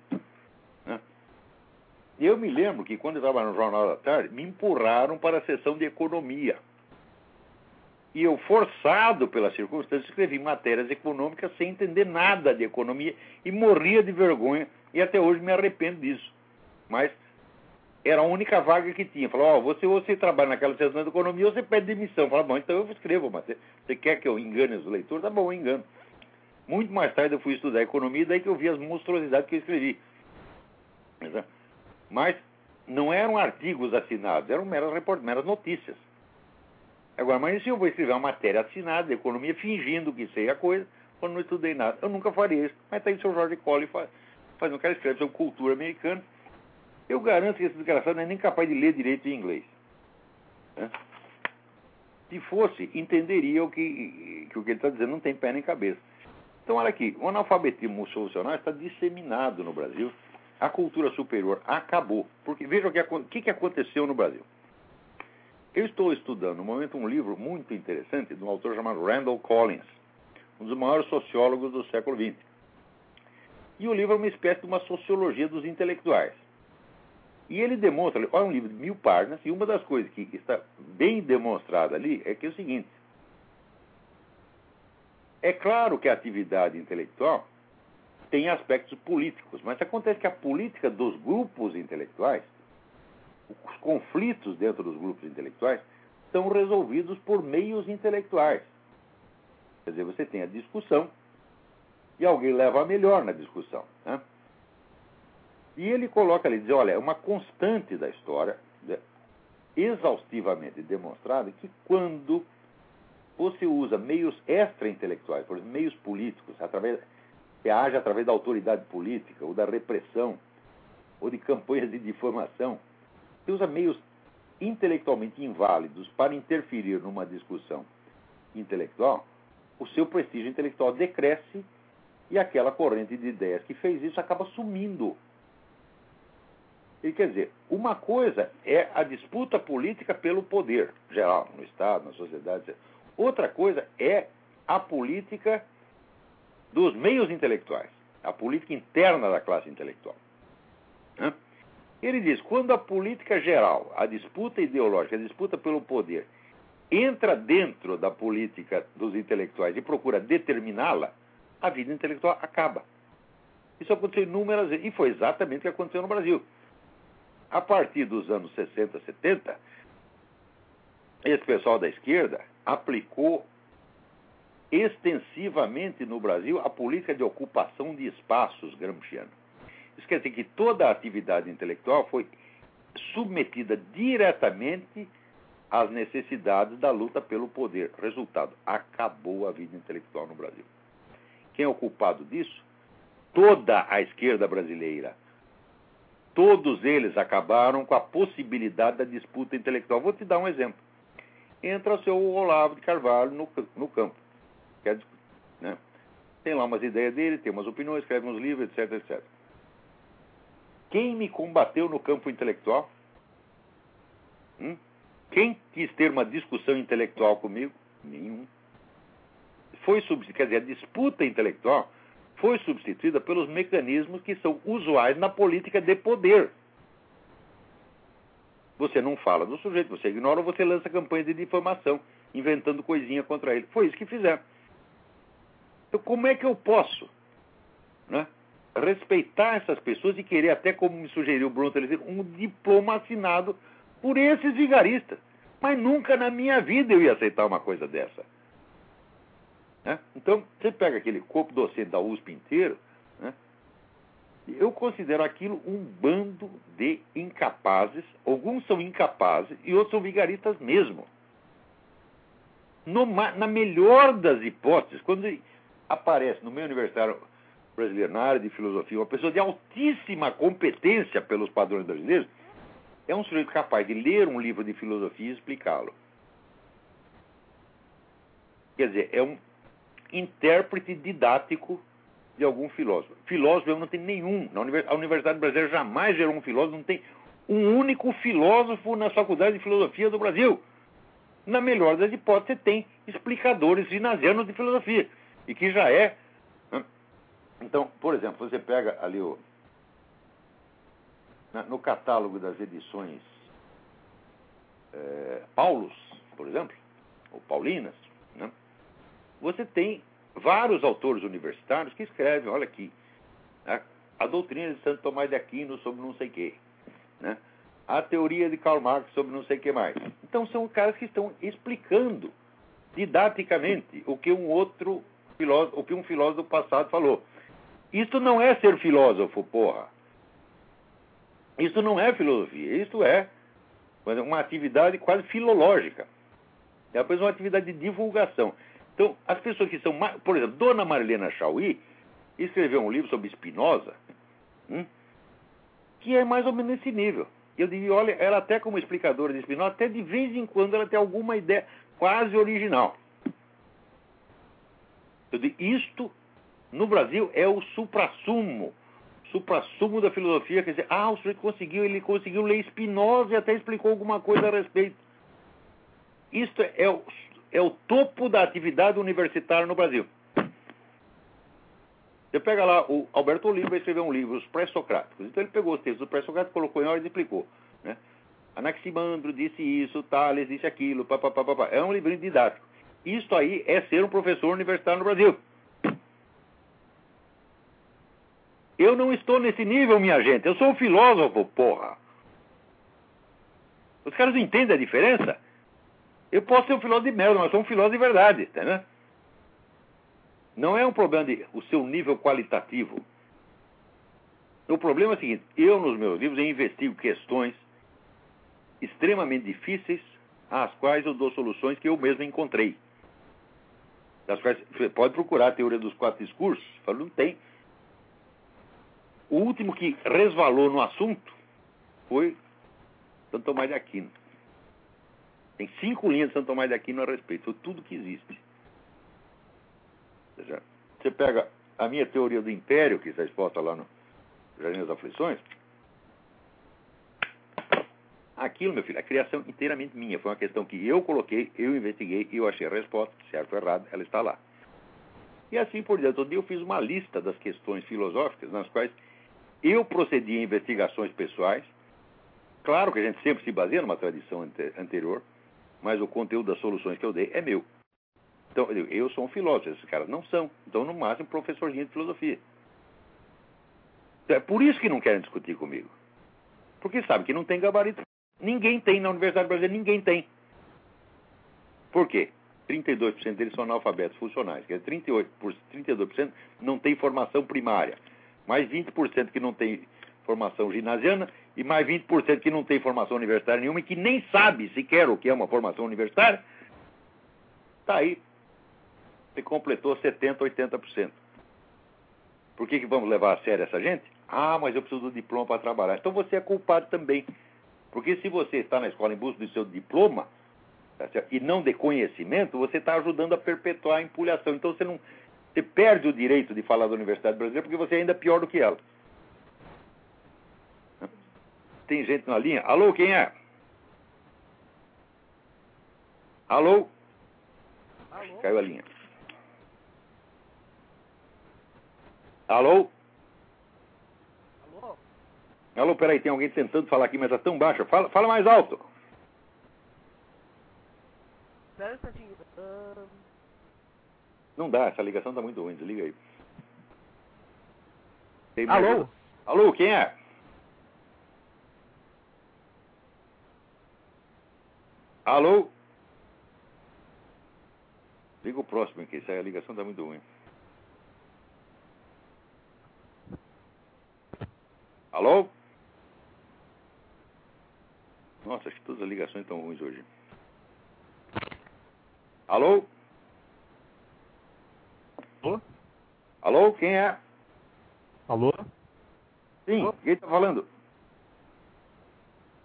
Eu me lembro que quando eu estava no Jornal da Tarde, me empurraram para a sessão de economia. E eu, forçado pela circunstância, escrevi matérias econômicas sem entender nada de economia e morria de vergonha e até hoje me arrependo disso. Mas era a única vaga que tinha. Falou, ó, oh, você, você trabalha naquela sessão de economia, você pede demissão. Falei, bom, então eu escrevo, mas você quer que eu engane os leitores? Tá bom, eu engano. Muito mais tarde eu fui estudar economia, daí que eu vi as monstruosidades que eu escrevi. Mas não eram artigos assinados, eram meras, report... meras notícias. Agora, mas se eu vou escrever uma matéria assinada de economia fingindo que sei a coisa, quando não estudei nada, eu nunca faria isso. Mas tem tá o seu Jorge Colley faz, faz um cara escreve sobre cultura americana. Eu garanto que esse desgraçado não é nem capaz de ler direito em inglês. Né? Se fosse, entenderia o que, que o que ele está dizendo não tem pé nem cabeça. Então, olha aqui, o analfabetismo solucional está disseminado no Brasil. A cultura superior acabou. Porque veja o que, que aconteceu no Brasil. Eu estou estudando no momento um livro muito interessante de um autor chamado Randall Collins, um dos maiores sociólogos do século XX. E o livro é uma espécie de uma sociologia dos intelectuais. E ele demonstra, olha, um livro de mil páginas, e uma das coisas que está bem demonstrada ali é que é o seguinte: é claro que a atividade intelectual tem aspectos políticos, mas acontece que a política dos grupos intelectuais, os conflitos dentro dos grupos intelectuais, são resolvidos por meios intelectuais. Quer dizer, você tem a discussão e alguém leva a melhor na discussão. Né? E ele coloca ali, diz, olha, é uma constante da história, né, exaustivamente demonstrada, que quando você usa meios extra-intelectuais, por exemplo, meios políticos, através, que age através da autoridade política, ou da repressão, ou de campanhas de difamação, você usa meios intelectualmente inválidos para interferir numa discussão intelectual, o seu prestígio intelectual decresce e aquela corrente de ideias que fez isso acaba sumindo. E quer dizer, uma coisa é a disputa política pelo poder geral, no Estado, na sociedade. Outra coisa é a política dos meios intelectuais, a política interna da classe intelectual. Ele diz: quando a política geral, a disputa ideológica, a disputa pelo poder, entra dentro da política dos intelectuais e procura determiná-la, a vida intelectual acaba. Isso aconteceu inúmeras vezes, e foi exatamente o que aconteceu no Brasil. A partir dos anos 60, 70, esse pessoal da esquerda aplicou extensivamente no Brasil a política de ocupação de espaços gramsciano. Isso quer dizer que toda a atividade intelectual foi submetida diretamente às necessidades da luta pelo poder. Resultado: acabou a vida intelectual no Brasil. Quem é o culpado disso? Toda a esquerda brasileira. Todos eles acabaram com a possibilidade da disputa intelectual. Vou te dar um exemplo entra o seu Olavo de Carvalho no, no campo. Quer, né? Tem lá umas ideias dele, tem umas opiniões, escreve uns livros, etc, etc. Quem me combateu no campo intelectual? Hum? Quem quis ter uma discussão intelectual comigo? Nenhum. Foi quer dizer, a disputa intelectual foi substituída pelos mecanismos que são usuais na política de poder. Você não fala do sujeito, você ignora ou você lança campanhas de difamação, inventando coisinha contra ele. Foi isso que fizeram. Então, como é que eu posso né, respeitar essas pessoas e querer, até como me sugeriu o Bruno um diploma assinado por esses vigaristas? Mas nunca na minha vida eu ia aceitar uma coisa dessa. Né? Então, você pega aquele corpo docente da USP inteiro, né? Eu considero aquilo um bando de incapazes. Alguns são incapazes e outros são vigaristas mesmo. No, na melhor das hipóteses, quando aparece no meio universitário brasileiro, na área de filosofia, uma pessoa de altíssima competência pelos padrões brasileiros, é um sujeito capaz de ler um livro de filosofia e explicá-lo. Quer dizer, é um intérprete didático de algum filósofo. Filósofo eu não tenho nenhum. A Universidade Brasileira jamais gerou um filósofo, não tem um único filósofo na Faculdade de Filosofia do Brasil. Na melhor das hipóteses, tem explicadores ginasianos de filosofia, e que já é. Né? Então, por exemplo, você pega ali o, no catálogo das edições é, Paulos, por exemplo, ou Paulinas, né? você tem vários autores universitários que escrevem, olha aqui, né, a doutrina de Santo Tomás de Aquino sobre não sei o quê, né, a teoria de Karl Marx sobre não sei o que mais. Então são caras que estão explicando didaticamente o que um outro filósofo, o que um filósofo do passado falou. Isto não é ser filósofo, porra. Isso não é filosofia, isso é uma atividade quase filológica. É apenas uma atividade de divulgação. Então, as pessoas que são. Por exemplo, Dona Marilena Chauí escreveu um livro sobre Spinoza, hum, que é mais ou menos nesse nível. Eu diria, olha, ela até como explicadora de Spinoza, até de vez em quando ela tem alguma ideia quase original. Eu digo, isto no Brasil é o suprassumo. Suprassumo da filosofia, quer dizer, ah, o sujeito conseguiu, ele conseguiu ler Spinoza e até explicou alguma coisa a respeito. Isto é o, é o topo da atividade universitária no Brasil. Você pega lá, o Alberto Oliva escreveu um livro, Os Pré-Socráticos. Então ele pegou os textos do pré-socrático, colocou em ordem e explicou. Né? Anaximandro disse isso, Tales disse aquilo, papapá. É um livrinho didático. Isso aí é ser um professor universitário no Brasil. Eu não estou nesse nível, minha gente. Eu sou um filósofo, porra. Os caras entendem a diferença? Eu posso ser um filósofo de merda, mas sou um filósofo de verdade, tá Não é um problema de o seu nível qualitativo. O problema é o seguinte: eu, nos meus livros, investigo questões extremamente difíceis, às quais eu dou soluções que eu mesmo encontrei. Das quais pode procurar a teoria dos quatro discursos. Falo, não tem. O último que resvalou no assunto foi Santo Tomás de Aquino. Tem cinco linhas de Santo Tomás de Aquino a respeito, de tudo que existe. Ou seja, você pega a minha teoria do império, que está exposta lá no Jardim das Aflições, aquilo, meu filho, a criação inteiramente minha. Foi uma questão que eu coloquei, eu investiguei, eu achei a resposta, certo ou errado, ela está lá. E assim por diante. Eu fiz uma lista das questões filosóficas nas quais eu procedi a investigações pessoais. Claro que a gente sempre se baseia numa tradição anterior, mas o conteúdo das soluções que eu dei é meu. Então, eu, eu sou um filósofo, esses caras não são. Então, no máximo, professorzinho de filosofia. Então, é por isso que não querem discutir comigo. Porque sabe que não tem gabarito. Ninguém tem na Universidade Brasileira, ninguém tem. Por quê? 32% deles são analfabetos funcionais, quer dizer, 38%, 32% não tem formação primária mais 20% que não tem formação ginasiana e mais 20% que não tem formação universitária nenhuma e que nem sabe sequer o que é uma formação universitária, está aí. Você completou 70%, 80%. Por que, que vamos levar a sério essa gente? Ah, mas eu preciso do diploma para trabalhar. Então você é culpado também. Porque se você está na escola em busca do seu diploma tá e não de conhecimento, você está ajudando a perpetuar a empulhação. Então você não, você perde o direito de falar da Universidade Brasileira porque você é ainda pior do que ela. Tem gente na linha. Alô, quem é? Alô? Alô? Caiu a linha. Alô? Alô? Alô, peraí, tem alguém tentando falar aqui, mas está tão baixo. Fala, fala mais alto. Não dá, essa ligação está muito ruim, desliga aí. Tem Alô? Mais... Alô, quem é? Alô? Liga o próximo aqui, a ligação está muito ruim. Alô? Nossa, acho que todas as ligações estão ruins hoje. Alô? Alô? Alô, quem é? Alô? Sim, Alô? quem está falando?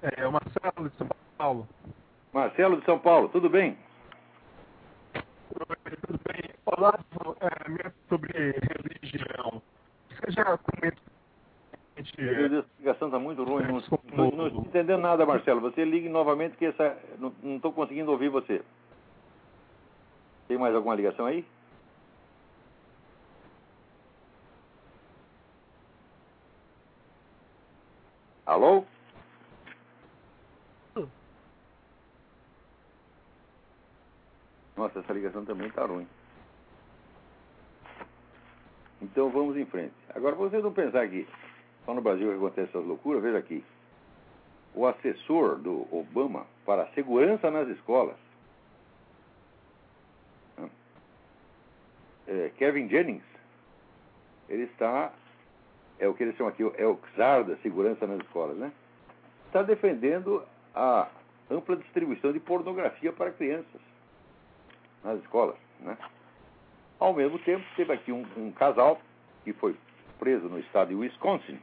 É, o Marcelo de São Paulo. Marcelo de São Paulo, tudo bem? Tudo bem. Olá, é, sobre religião. Você já comentou a ligação está muito ruim. Não, não, não, estou entendendo nada, Marcelo. Você ligue novamente que essa. Não estou conseguindo ouvir você. Tem mais alguma ligação aí? Alô? Nossa, essa ligação também está ruim. Então vamos em frente. Agora, vocês não pensar que só no Brasil que acontece essas loucuras, veja aqui. O assessor do Obama para a segurança nas escolas, é, Kevin Jennings, ele está é o que eles chamam aqui, é o czar da segurança nas escolas, né? Está defendendo a ampla distribuição de pornografia para crianças nas escolas, né? Ao mesmo tempo, teve aqui um, um casal que foi preso no estado de Wisconsin?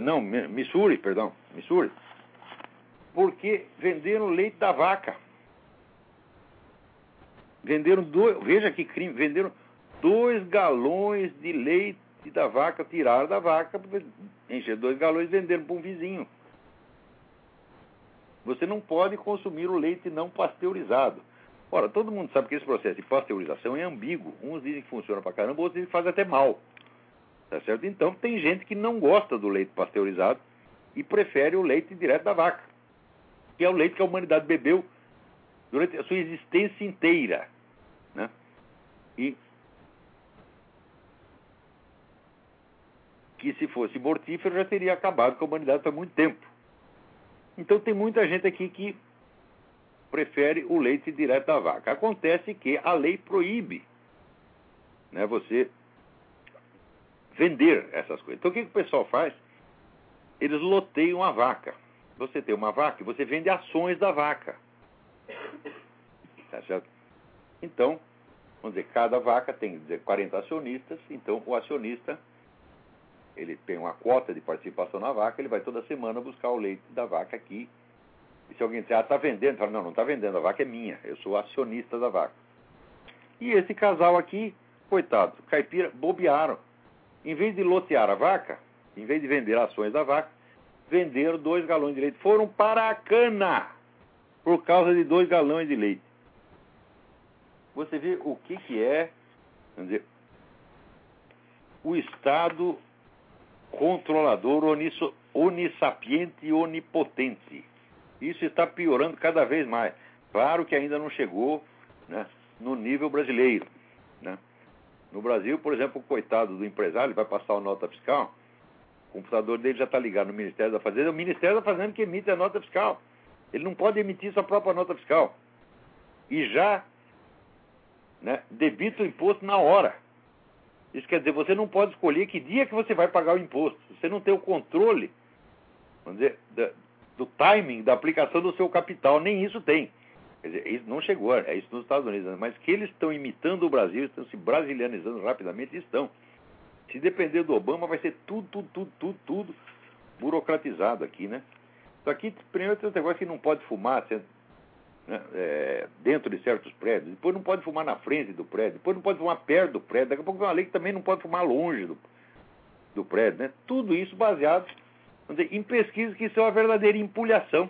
Não, Missouri, perdão, Missouri, porque venderam leite da vaca. Venderam, do, veja que crime, venderam dois galões de leite da vaca, tiraram da vaca, encher dois galões e venderam para um vizinho. Você não pode consumir o leite não pasteurizado. Ora, todo mundo sabe que esse processo de pasteurização é ambíguo. Uns dizem que funciona para caramba, outros dizem que faz até mal. Tá certo? Então, tem gente que não gosta do leite pasteurizado e prefere o leite direto da vaca, que é o leite que a humanidade bebeu durante a sua existência inteira. Né? E que se fosse mortífero já teria acabado com a humanidade há muito tempo. Então tem muita gente aqui que prefere o leite direto da vaca. Acontece que a lei proíbe né, você vender essas coisas. Então o que, que o pessoal faz? Eles loteiam a vaca. Você tem uma vaca e você vende ações da vaca. Tá certo? Então, vamos dizer, cada vaca tem 40 acionistas, então o acionista ele tem uma cota de participação na vaca, ele vai toda semana buscar o leite da vaca aqui. E se alguém disser, ah, está vendendo, fala, não, não está vendendo, a vaca é minha, eu sou acionista da vaca. E esse casal aqui, coitado, caipira, bobearam. Em vez de lotear a vaca, em vez de vender ações da vaca, venderam dois galões de leite. Foram para a cana por causa de dois galões de leite. Você vê o que, que é, dizer, o Estado controlador onissapiente e onipotente. Isso está piorando cada vez mais. Claro que ainda não chegou né, no nível brasileiro. Né? No Brasil, por exemplo, o coitado do empresário vai passar a nota fiscal, o computador dele já está ligado no Ministério da Fazenda, é o Ministério da Fazenda que emite a nota fiscal. Ele não pode emitir sua própria nota fiscal. E já né, debita o imposto na hora. Isso quer dizer, você não pode escolher que dia que você vai pagar o imposto. Você não tem o controle, vamos dizer, do timing da aplicação do seu capital. Nem isso tem. Quer dizer, isso não chegou, é isso nos Estados Unidos. Mas que eles estão imitando o Brasil, estão se brasilianizando rapidamente, estão. Se depender do Obama, vai ser tudo, tudo, tudo, tudo, tudo burocratizado aqui, né? Só aqui, primeiro, tem um negócio que não pode fumar, né, é, dentro de certos prédios, depois não pode fumar na frente do prédio, depois não pode fumar perto do prédio, daqui a pouco tem uma lei que também não pode fumar longe do, do prédio. Né? Tudo isso baseado dizer, em pesquisas que são a verdadeira empulhação.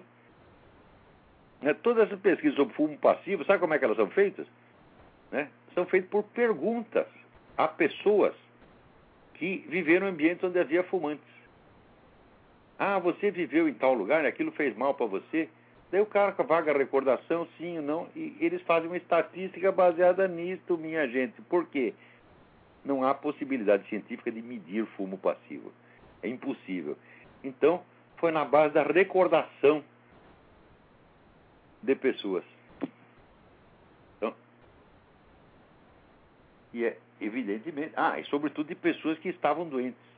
Né? Todas essas pesquisas sobre fumo passivo, sabe como é que elas são feitas? Né? São feitas por perguntas a pessoas que viveram em ambientes onde havia fumantes. Ah, você viveu em tal lugar, aquilo fez mal para você? Daí o cara com a vaga recordação, sim ou não, e eles fazem uma estatística baseada nisto, minha gente. Por quê? Não há possibilidade científica de medir fumo passivo. É impossível. Então, foi na base da recordação de pessoas. Então, e é evidentemente. Ah, e sobretudo de pessoas que estavam doentes.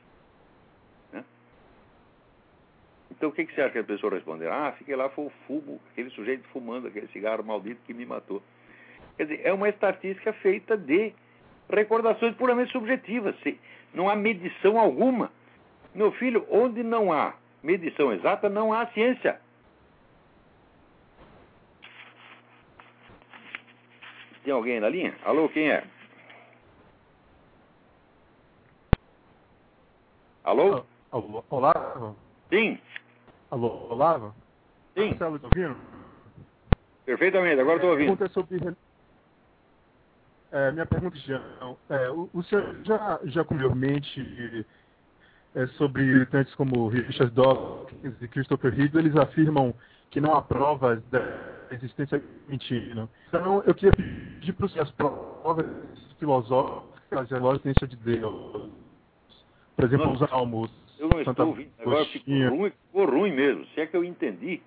Então o que, que você acha que a pessoa responder? Ah, fiquei lá, foi o fumo, aquele sujeito fumando aquele cigarro maldito que me matou. Quer dizer, é uma estatística feita de recordações puramente subjetivas. Não há medição alguma. Meu filho, onde não há medição exata, não há ciência. Tem alguém na linha? Alô, quem é? Alô? Olá. Sim. Alô, Olavo? Sim. Marcelo, tá ouvindo? Perfeitamente, agora estou ouvindo. Pergunta sobre... É, minha pergunta é, o, o senhor já, já comeu mente é, sobre militantes como Richard Dawkins e Christopher Hill, eles afirmam que não há provas da existência mentira. Então, eu queria pedir para os as provas filosóficas e a existência de Deus. Por exemplo, os almos eu não estou ouvindo. Agora ficou ruim, ficou ruim mesmo. Se é que eu entendi.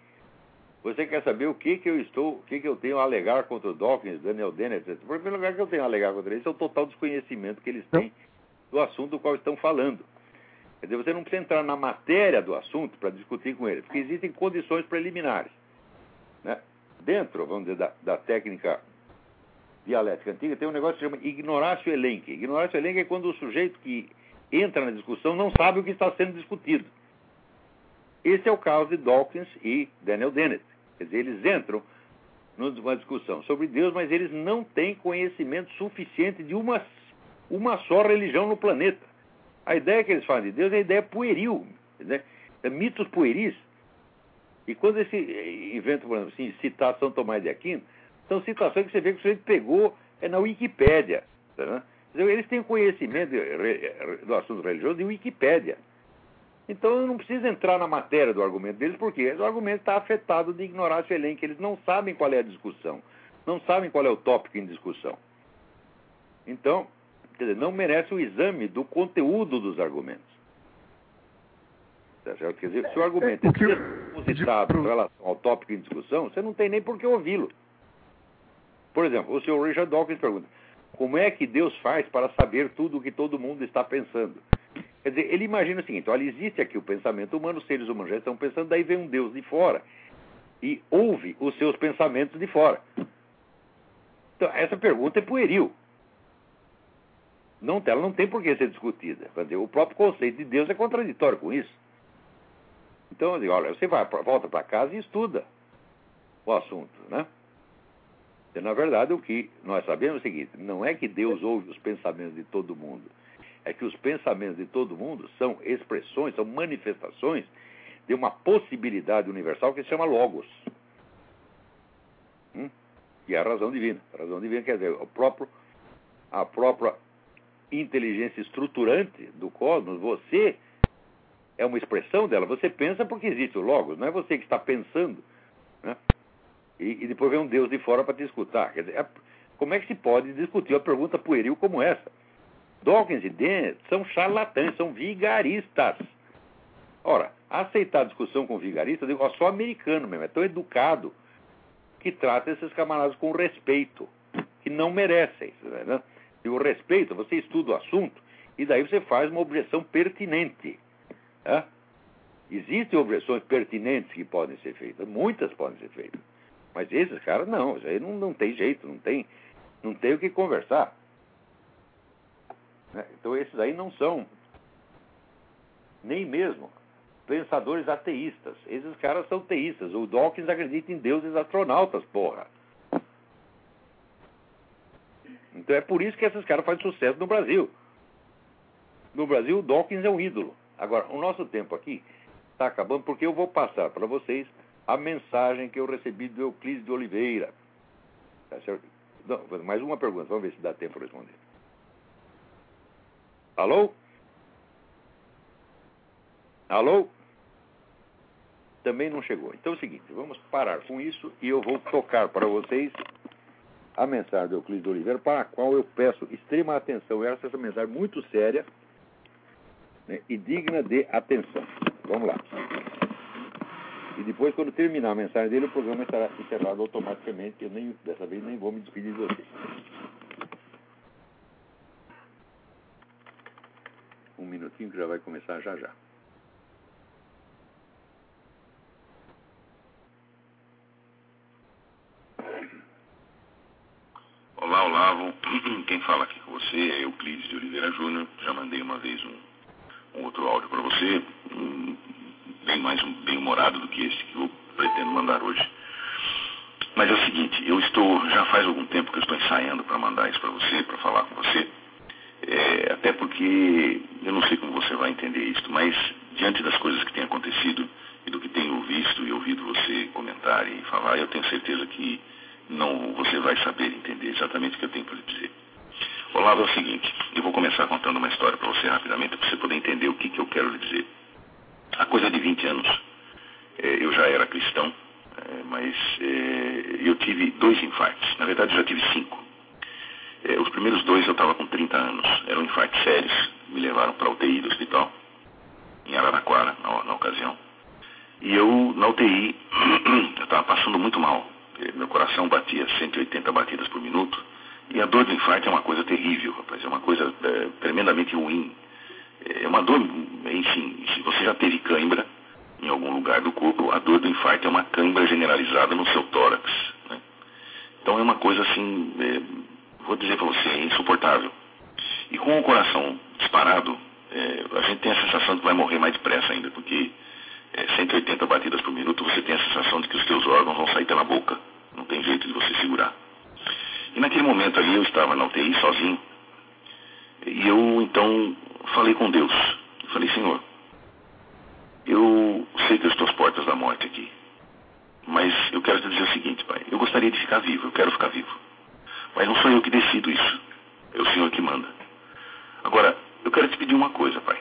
Você quer saber o que, que eu estou, o que, que eu tenho a alegar contra o Dawkins, Daniel Dennett, etc. Em primeiro lugar, que eu tenho a alegar contra eles é o total desconhecimento que eles têm do assunto do qual estão falando. Quer dizer, você não precisa entrar na matéria do assunto para discutir com eles, porque existem condições preliminares. Dentro, vamos dizer, da, da técnica dialética antiga, tem um negócio que se chama ignoratio elenque. Ignoratio elenque é quando o sujeito que entra na discussão não sabe o que está sendo discutido. Esse é o caso de Dawkins e Daniel Dennett. Quer dizer, eles entram numa discussão sobre Deus, mas eles não têm conhecimento suficiente de uma uma só religião no planeta. A ideia que eles fazem de Deus é a ideia pueril, né? mitos pueris. E quando esse invento, por exemplo, assim, citar São Tomás de Aquino, são citações que você vê que o sujeito pegou é na Wikipédia. Tá, Eles têm conhecimento do assunto religioso de Wikipédia. Então eu não preciso entrar na matéria do argumento deles, porque o argumento está afetado de ignorância elenca. Eles não sabem qual é a discussão, não sabem qual é o tópico em discussão. Então, dizer, não merece o exame do conteúdo dos argumentos. Certo? Quer dizer, se o argumento é depositado em relação ao tópico em discussão, você não tem nem por que ouvi-lo. Por exemplo, o senhor Richard Dawkins pergunta: como é que Deus faz para saber tudo o que todo mundo está pensando? Quer dizer, ele imagina o seguinte: olha, existe aqui o pensamento humano, os seres humanos já estão pensando, daí vem um Deus de fora e ouve os seus pensamentos de fora. Então, essa pergunta é pueril. Não, ela não tem por que ser discutida. Dizer, o próprio conceito de Deus é contraditório com isso. Então, eu digo, olha, você vai, volta para casa e estuda o assunto, né? E, na verdade, o que nós sabemos é o seguinte: não é que Deus ouve os pensamentos de todo mundo é que os pensamentos de todo mundo são expressões, são manifestações de uma possibilidade universal que se chama Logos. Hum? Que é a razão divina. A razão divina quer dizer, o próprio, a própria inteligência estruturante do cosmos, você é uma expressão dela. Você pensa porque existe o Logos, não é você que está pensando. Né? E, e depois vem um Deus de fora para te escutar. Quer dizer, é, como é que se pode discutir uma pergunta pueril como essa? Dawkins e Dennett são charlatães, são vigaristas. Ora, aceitar a discussão com vigaristas, eu digo, ó, só americano mesmo, é tão educado que trata esses camaradas com respeito, que não merecem. Né? E o respeito, você estuda o assunto e daí você faz uma objeção pertinente. Né? Existem objeções pertinentes que podem ser feitas, muitas podem ser feitas. Mas esses caras não, isso aí não, não tem jeito, não tem, não tem o que conversar. Né? Então esses aí não são nem mesmo pensadores ateístas. Esses caras são teístas. O Dawkins acredita em deuses astronautas, porra. Então é por isso que esses caras fazem sucesso no Brasil. No Brasil, o Dawkins é um ídolo. Agora, o nosso tempo aqui está acabando porque eu vou passar para vocês a mensagem que eu recebi do Euclides de Oliveira. Tá? Não, mais uma pergunta, vamos ver se dá tempo para responder. Alô? Alô? Também não chegou. Então é o seguinte, vamos parar com isso e eu vou tocar para vocês a mensagem do Euclides de Oliveira, para a qual eu peço extrema atenção. Essa é uma mensagem muito séria né, e digna de atenção. Vamos lá. E depois, quando terminar a mensagem dele, o programa estará encerrado automaticamente, eu nem, dessa vez nem vou me despedir de vocês. um minutinho que já vai começar já já. Olá, Olavo. Quem fala aqui com você é Euclides de Oliveira Júnior. Já mandei uma vez um outro áudio para você, bem mais bem humorado do que esse que eu pretendo mandar hoje. Mas é o seguinte, eu estou, já faz algum tempo que eu estou ensaiando para mandar isso para você, para falar com você. É, até porque eu não sei como você vai entender isso, mas diante das coisas que têm acontecido e do que tenho visto e ouvido você comentar e falar, eu tenho certeza que não você vai saber entender exatamente o que eu tenho para lhe dizer. Olavo, é o seguinte, eu vou começar contando uma história para você rapidamente, para você poder entender o que, que eu quero lhe dizer. Há coisa de 20 anos, é, eu já era cristão, é, mas é, eu tive dois infartos. Na verdade, eu já tive cinco. Os primeiros dois eu estava com 30 anos, eram infartos sérios, me levaram para a UTI do hospital, em Araraquara, na, na ocasião. E eu, na UTI, eu estava passando muito mal. Meu coração batia 180 batidas por minuto. E a dor do infarto é uma coisa terrível, rapaz. É uma coisa é, tremendamente ruim. É uma dor, enfim, se você já teve cãibra em algum lugar do corpo, a dor do infarto é uma cãibra generalizada no seu tórax. Né? Então é uma coisa assim, é, vou dizer para você, é insuportável. E com o coração disparado, é, a gente tem a sensação de que vai morrer mais depressa ainda, porque é, 180 batidas por minuto, você tem a sensação de que os teus órgãos vão sair pela boca. Não tem jeito de você segurar. E naquele momento ali eu estava na UTI sozinho. Então, falei com Deus. Falei, Senhor, eu sei que eu estou às portas da morte aqui. Mas eu quero te dizer o seguinte, Pai. Eu gostaria de ficar vivo, eu quero ficar vivo. Mas não sou eu que decido isso. É o Senhor que manda. Agora, eu quero te pedir uma coisa, Pai.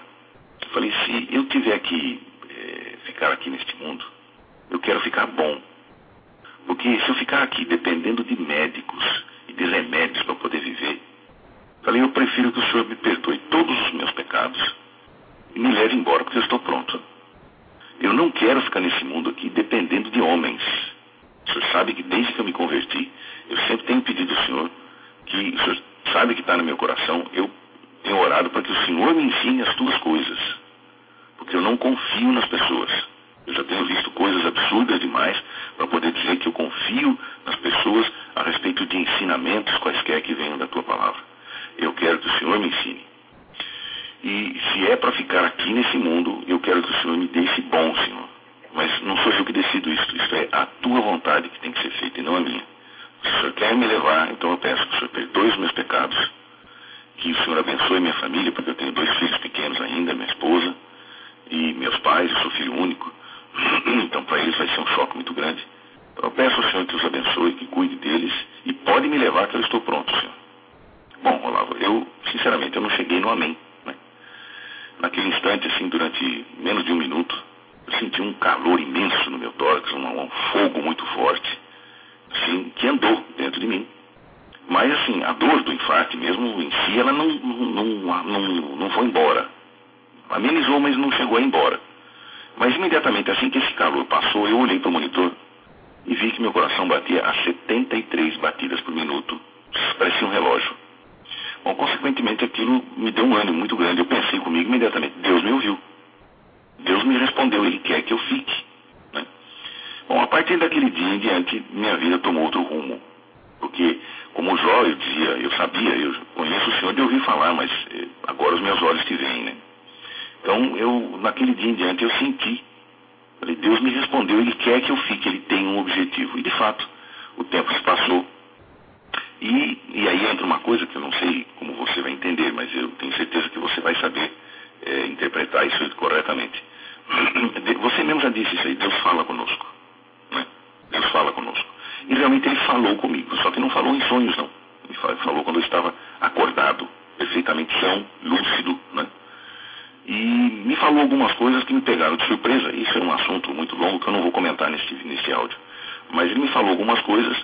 Eu falei, se eu tiver que é, ficar aqui neste mundo, eu quero ficar bom. Porque se eu ficar aqui dependendo de médicos e de remédios para poder viver, falei, eu prefiro que o Senhor me perdoe todos os meus pecados e me leve embora, porque eu estou pronto. Eu não quero ficar nesse mundo aqui dependendo de homens. O senhor sabe que desde que eu me converti, eu sempre tenho pedido ao Senhor que o Senhor sabe que está no meu coração, eu tenho orado para que o Senhor me ensine as tuas coisas. Porque eu não confio nas pessoas. Eu já tenho visto coisas absurdas demais para poder dizer que eu confio nas pessoas a respeito de ensinamentos quaisquer que venham da tua palavra. Eu quero que o Senhor me ensine. E se é para ficar aqui nesse mundo, eu quero que o Senhor me deixe bom, Senhor. Mas não sou eu que decido isso. Isto é a tua vontade que tem que ser feita e não a minha. Se o Senhor quer me levar, então eu peço que o Senhor perdoe os meus pecados, que o Senhor abençoe minha família, porque eu tenho dois filhos pequenos ainda, minha esposa e meus pais, eu sou filho único. Então para eles vai ser um choque muito grande. Então eu peço ao Senhor que os abençoe, que cuide deles e pode me levar que eu estou pronto, Senhor. Bom, Olavo, eu, sinceramente, eu não cheguei no amém. Né? Naquele instante, assim, durante menos de um minuto, eu senti um calor imenso no meu tórax, um, um fogo muito forte, assim, que andou dentro de mim. Mas, assim, a dor do infarto mesmo em si, ela não, não, não, não, não foi embora. Amenizou, mas não chegou a ir embora. Mas imediatamente assim que esse calor passou, eu olhei para o monitor e vi que meu coração batia a 73 batidas por minuto. Parecia um relógio. Bom, consequentemente aquilo me deu um ânimo muito grande. Eu pensei comigo imediatamente, Deus me ouviu. Deus me respondeu, Ele quer que eu fique. Né? Bom, a partir daquele dia em diante, minha vida tomou outro rumo. Porque, como Jó, eu dizia, eu sabia, eu conheço o Senhor de ouvir falar, mas eh, agora os meus olhos te veem, né? Então, eu, naquele dia em diante, eu senti. Falei, Deus me respondeu, Ele quer que eu fique, Ele tem um objetivo. E, de fato, o tempo se passou. E, e aí entra uma coisa que eu não sei como você vai entender, mas eu tenho certeza que você vai saber é, interpretar isso corretamente. Você mesmo já disse isso aí, Deus fala conosco. Né? Deus fala conosco. E realmente ele falou comigo, só que não falou em sonhos, não. Ele falou quando eu estava acordado, perfeitamente são, lúcido, né? E me falou algumas coisas que me pegaram de surpresa. Isso é um assunto muito longo que eu não vou comentar nesse, nesse áudio. Mas ele me falou algumas coisas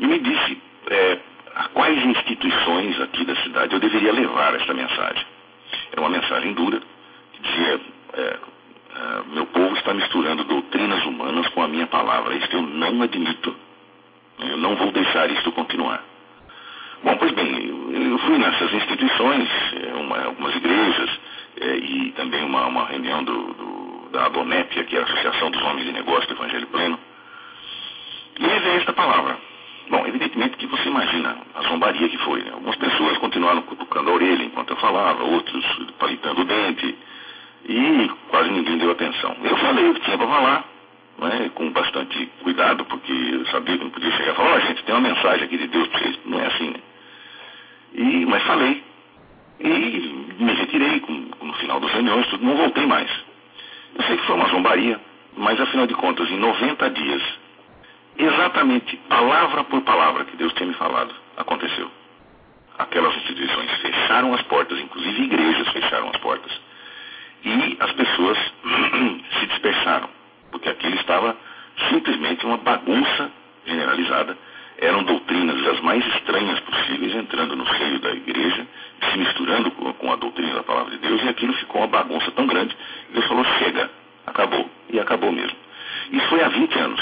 e me disse é, a quais instituições aqui da cidade eu deveria levar esta mensagem. Era uma mensagem dura, que dizia, é, é, meu povo está misturando doutrinas humanas com a minha palavra. Isso eu não admito. Eu não vou deixar isto continuar. Bom, pois bem, eu fui nessas instituições, é, uma, algumas igrejas, é, e também uma, uma reunião do, do, da ABONEP, que é a Associação dos Homens de Negócio do Evangelho Pleno, e levei esta palavra. Bom, evidentemente que você imagina a zombaria que foi. Né? Algumas pessoas continuaram cutucando a orelha enquanto eu falava, outros palitando o dente, e quase ninguém deu atenção. Eu falei o que tinha para falar, né, com bastante cuidado, porque eu sabia que não podia chegar e falar, oh, gente, tem uma mensagem aqui de Deus para vocês. Não é assim, né? E, mas falei. E me retirei no final das reuniões, tudo, não voltei mais. Eu sei que foi uma zombaria, mas afinal de contas, em 90 dias, exatamente palavra por palavra que Deus tinha me falado, aconteceu. Aquelas instituições fecharam as portas, inclusive igrejas fecharam as portas. E as pessoas se dispersaram, porque aquilo estava simplesmente uma bagunça generalizada eram doutrinas as mais estranhas possíveis entrando no seio da igreja, se misturando com, com a doutrina da palavra de Deus, e aquilo ficou uma bagunça tão grande. Deus falou: chega, acabou. E acabou mesmo. Isso foi há 20 anos.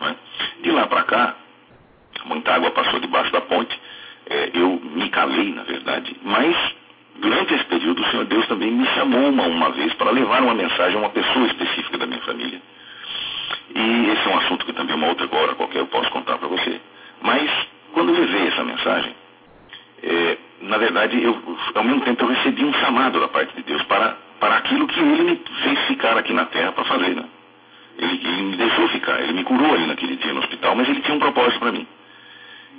Né? De lá para cá, muita água passou debaixo da ponte, é, eu me calei, na verdade, mas durante esse período o Senhor Deus também me chamou uma, uma vez para levar uma mensagem a uma pessoa específica da minha família. E esse é um assunto que também uma outra hora qualquer eu posso contar para você. Mas, quando eu levei essa mensagem, é, na verdade, eu, ao mesmo tempo eu recebi um chamado da parte de Deus para, para aquilo que Ele me fez ficar aqui na Terra para fazer. Né? Ele, ele me deixou ficar, Ele me curou ali naquele dia no hospital, mas Ele tinha um propósito para mim.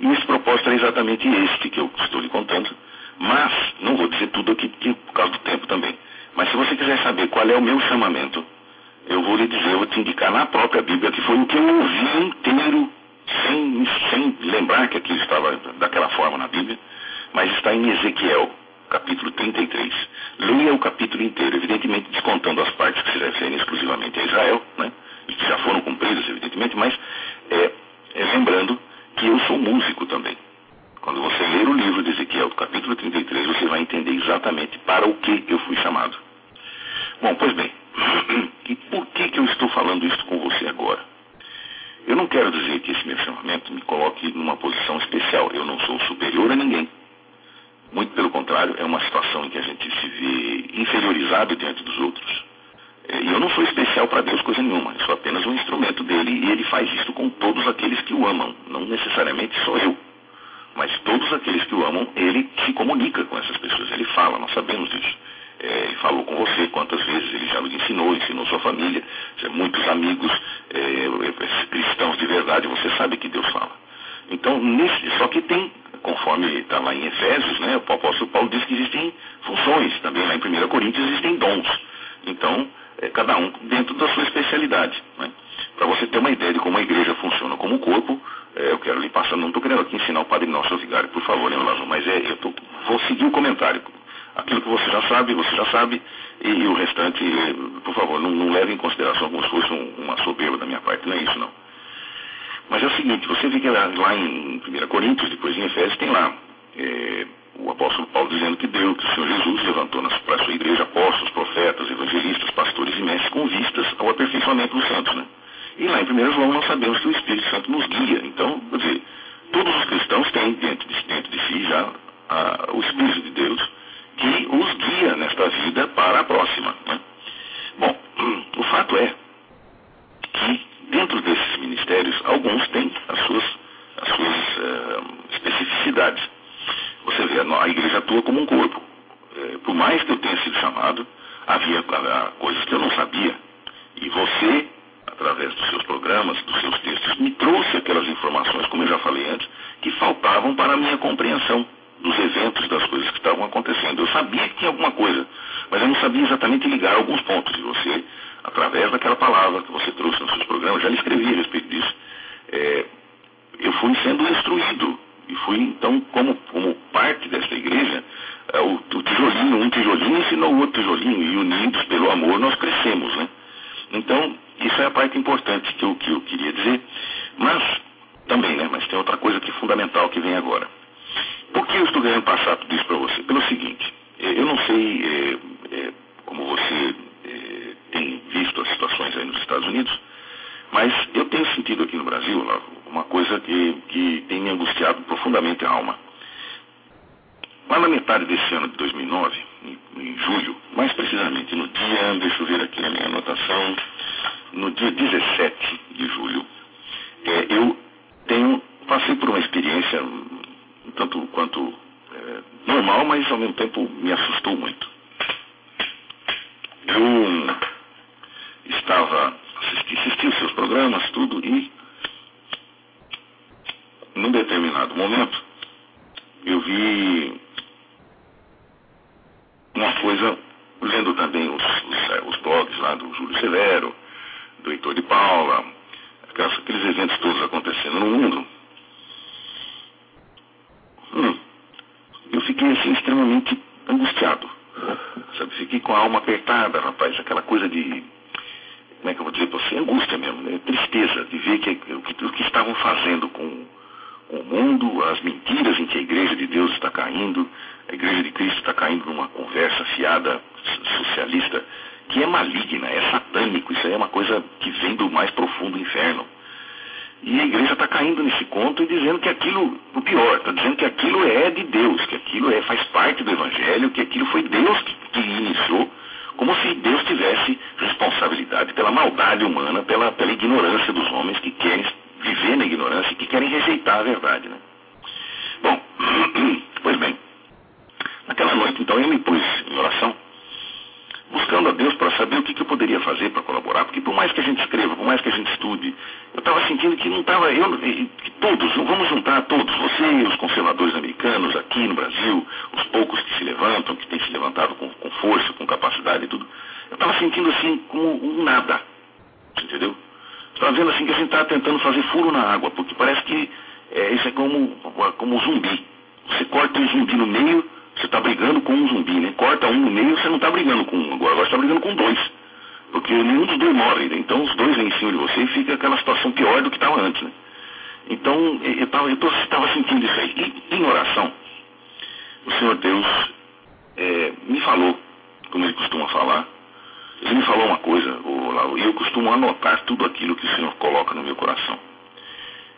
E esse propósito é exatamente este que eu estou lhe contando, Mas, não vou dizer tudo aqui por causa do tempo também. Mas se você quiser saber qual é o meu chamamento, eu vou lhe dizer, eu vou te indicar na própria Bíblia, que foi o que eu ouvi inteiro, sem, sem lembrar que aquilo estava daquela forma na Bíblia, mas está em Ezequiel, capítulo 33. Leia o capítulo inteiro, evidentemente descontando as partes que se referem exclusivamente a Israel, né? e que já foram cumpridas, evidentemente, mas é, é, lembrando que eu sou músico também. Quando você ler o livro de Ezequiel, capítulo 33, você vai entender exatamente para o que eu fui chamado. Bom, pois bem, e por que, que eu estou falando isso com você agora? Eu não quero dizer que esse meu chamamento me coloque numa posição especial. Eu não sou superior a ninguém. Muito pelo contrário, é uma situação em que a gente se vê inferiorizado diante dos outros. É, e eu não sou especial para Deus coisa nenhuma. Eu sou apenas um instrumento dele e ele faz isso com todos aqueles que o amam. Não necessariamente sou eu. Mas todos aqueles que o amam, ele se comunica com essas pessoas. Ele fala, nós sabemos disso. É, ele falou com você quantas vezes ele já lhe ensinou, ensinou sua família, muitos amigos é, cristãos de verdade, você sabe que Deus fala. Então, nesse, só que tem, conforme está lá em Efésios, né, o apóstolo Paulo diz que existem funções, também lá em 1 Coríntios existem dons. Então, é, cada um dentro da sua especialidade. Né? Para você ter uma ideia de como a igreja funciona como corpo, é, eu quero lhe passar, não estou querendo aqui ensinar o Padre Nosso Vigário, por favor, hein, mas é, eu tô, vou seguir o comentário aquilo que você já sabe, você já sabe, e, e o restante, por favor, não, não, leve em consideração como se fosse um, uma soberba da minha parte, não é isso não. Mas é o seguinte, você vê que lá, em 1 Coríntios, depois em Efésios, tem lá é, o apóstolo Paulo dizendo que Deus, que o Senhor Jesus levantou para a sua igreja apóstolos, profetas, evangelistas, pastores e mestres com vistas ao aperfeiçoamento dos santos, né? E lá em 1 João nós sabemos que o Espírito Santo nos guia. Então, quer dizer, todos os cristãos têm dentro de, dentro de si já a, o Espírito de Deus que os guia nesta vida para a próxima. Né? Bom, o fato é que dentro desses ministérios, alguns têm as suas, as suas uh, especificidades. Você vê, a igreja atua como um corpo. Uh, por mais que eu tenha sido chamado, havia coisas que eu não sabia. E você, através dos seus programas, dos seus textos, me trouxe aquelas informações, como eu já falei antes, que faltavam para a minha compreensão dos eventos, das coisas que estavam acontecendo. Eu sabia que tinha alguma coisa, mas eu não sabia exatamente ligar alguns pontos. E você, através daquela palavra que você trouxe nos seus programas, já lhe escrevi a respeito disso, é, eu fui sendo instruído. E fui, então, como, como parte desta igreja, é, o, o, tijolinho, um tijolinho ensinou o outro tijolinho, e unidos pelo amor nós crescemos, né? Então, isso é a parte importante que eu, que eu queria dizer. Mas, também, né? Mas tem outra coisa que é fundamental que vem agora. Por que eu estou querendo passar tudo isso para você? Pelo seguinte, é, eu não sei é, é, como você tem visto as situações aí nos Estados Unidos, mas eu tenho sentido aqui no Brasil uma coisa que, que tem me angustiado profundamente a alma. Lá na metade desse ano de 2009, em, em julho, mais precisamente no dia, deixa eu ver aqui na minha anotação, no dia 17 de julho, é, eu tenho, passei por uma experiência tanto quanto é, normal, mas ao mesmo tempo me assustou muito. Eu estava assisti, assisti os seus programas, tudo, e num determinado momento eu vi uma coisa, lendo também os, os, é, os blogs lá do Júlio Severo, do Heitor de Paula, aqueles eventos todos acontecendo no mundo, Hum. Eu fiquei assim extremamente angustiado. Sabe, fiquei com a alma apertada, rapaz, aquela coisa de. Como é que eu vou dizer para você? Angústia mesmo, né? tristeza de ver que, o, que, o que estavam fazendo com, com o mundo, as mentiras em que a igreja de Deus está caindo, a igreja de Cristo está caindo numa conversa fiada socialista que é maligna, é satânico, isso aí é uma coisa que vem do mais profundo inferno. E a igreja está caindo nesse conto e dizendo que aquilo, o pior, está dizendo que aquilo é de Deus, que aquilo é, faz parte do Evangelho, que aquilo foi Deus que, que iniciou, como se Deus tivesse responsabilidade pela maldade humana, pela, pela ignorância dos homens que querem viver na ignorância e que querem rejeitar a verdade. Né? Bom, pois bem, naquela noite então eu me pus em oração buscando a Deus para saber o que, que eu poderia fazer para colaborar, porque por mais que a gente escreva, por mais que a gente estude, eu estava sentindo que não estava, eu, que todos, vamos juntar todos, você e os conservadores americanos aqui no Brasil, os poucos que se levantam, que têm se levantado com, com força, com capacidade e tudo, eu estava sentindo assim como um nada, entendeu? Estava vendo assim que a gente estava tentando fazer furo na água, porque parece que é, isso é como, como um zumbi. Você corta um zumbi no meio, você está brigando com um zumbi, né? Corta um no meio, você não está brigando com um, agora você está brigando com dois. Porque nenhum dos dois morre, né? Então os dois vêm em cima de você e fica aquela situação pior do que estava antes, né? Então eu estava sentindo isso aí. E em oração, o Senhor Deus é, me falou, como ele costuma falar, ele me falou uma coisa, e eu costumo anotar tudo aquilo que o Senhor coloca no meu coração.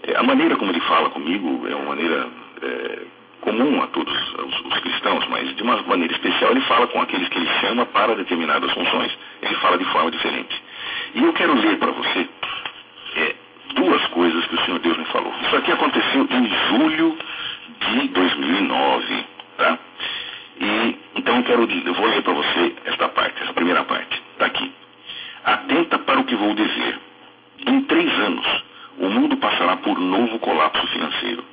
É, a maneira como ele fala comigo é uma maneira é, comum a todos os, os, cristãos, mas de uma maneira especial ele fala com aqueles que ele chama para determinadas funções. Ele fala de forma diferente. E eu quero ler para você é, duas coisas que o Senhor Deus me falou. Isso aqui aconteceu em julho de 2009, tá? E então eu quero, eu vou ler para você esta parte, essa primeira parte. Está aqui. Atenta para o que vou dizer. Em três anos, o mundo passará por novo colapso financeiro.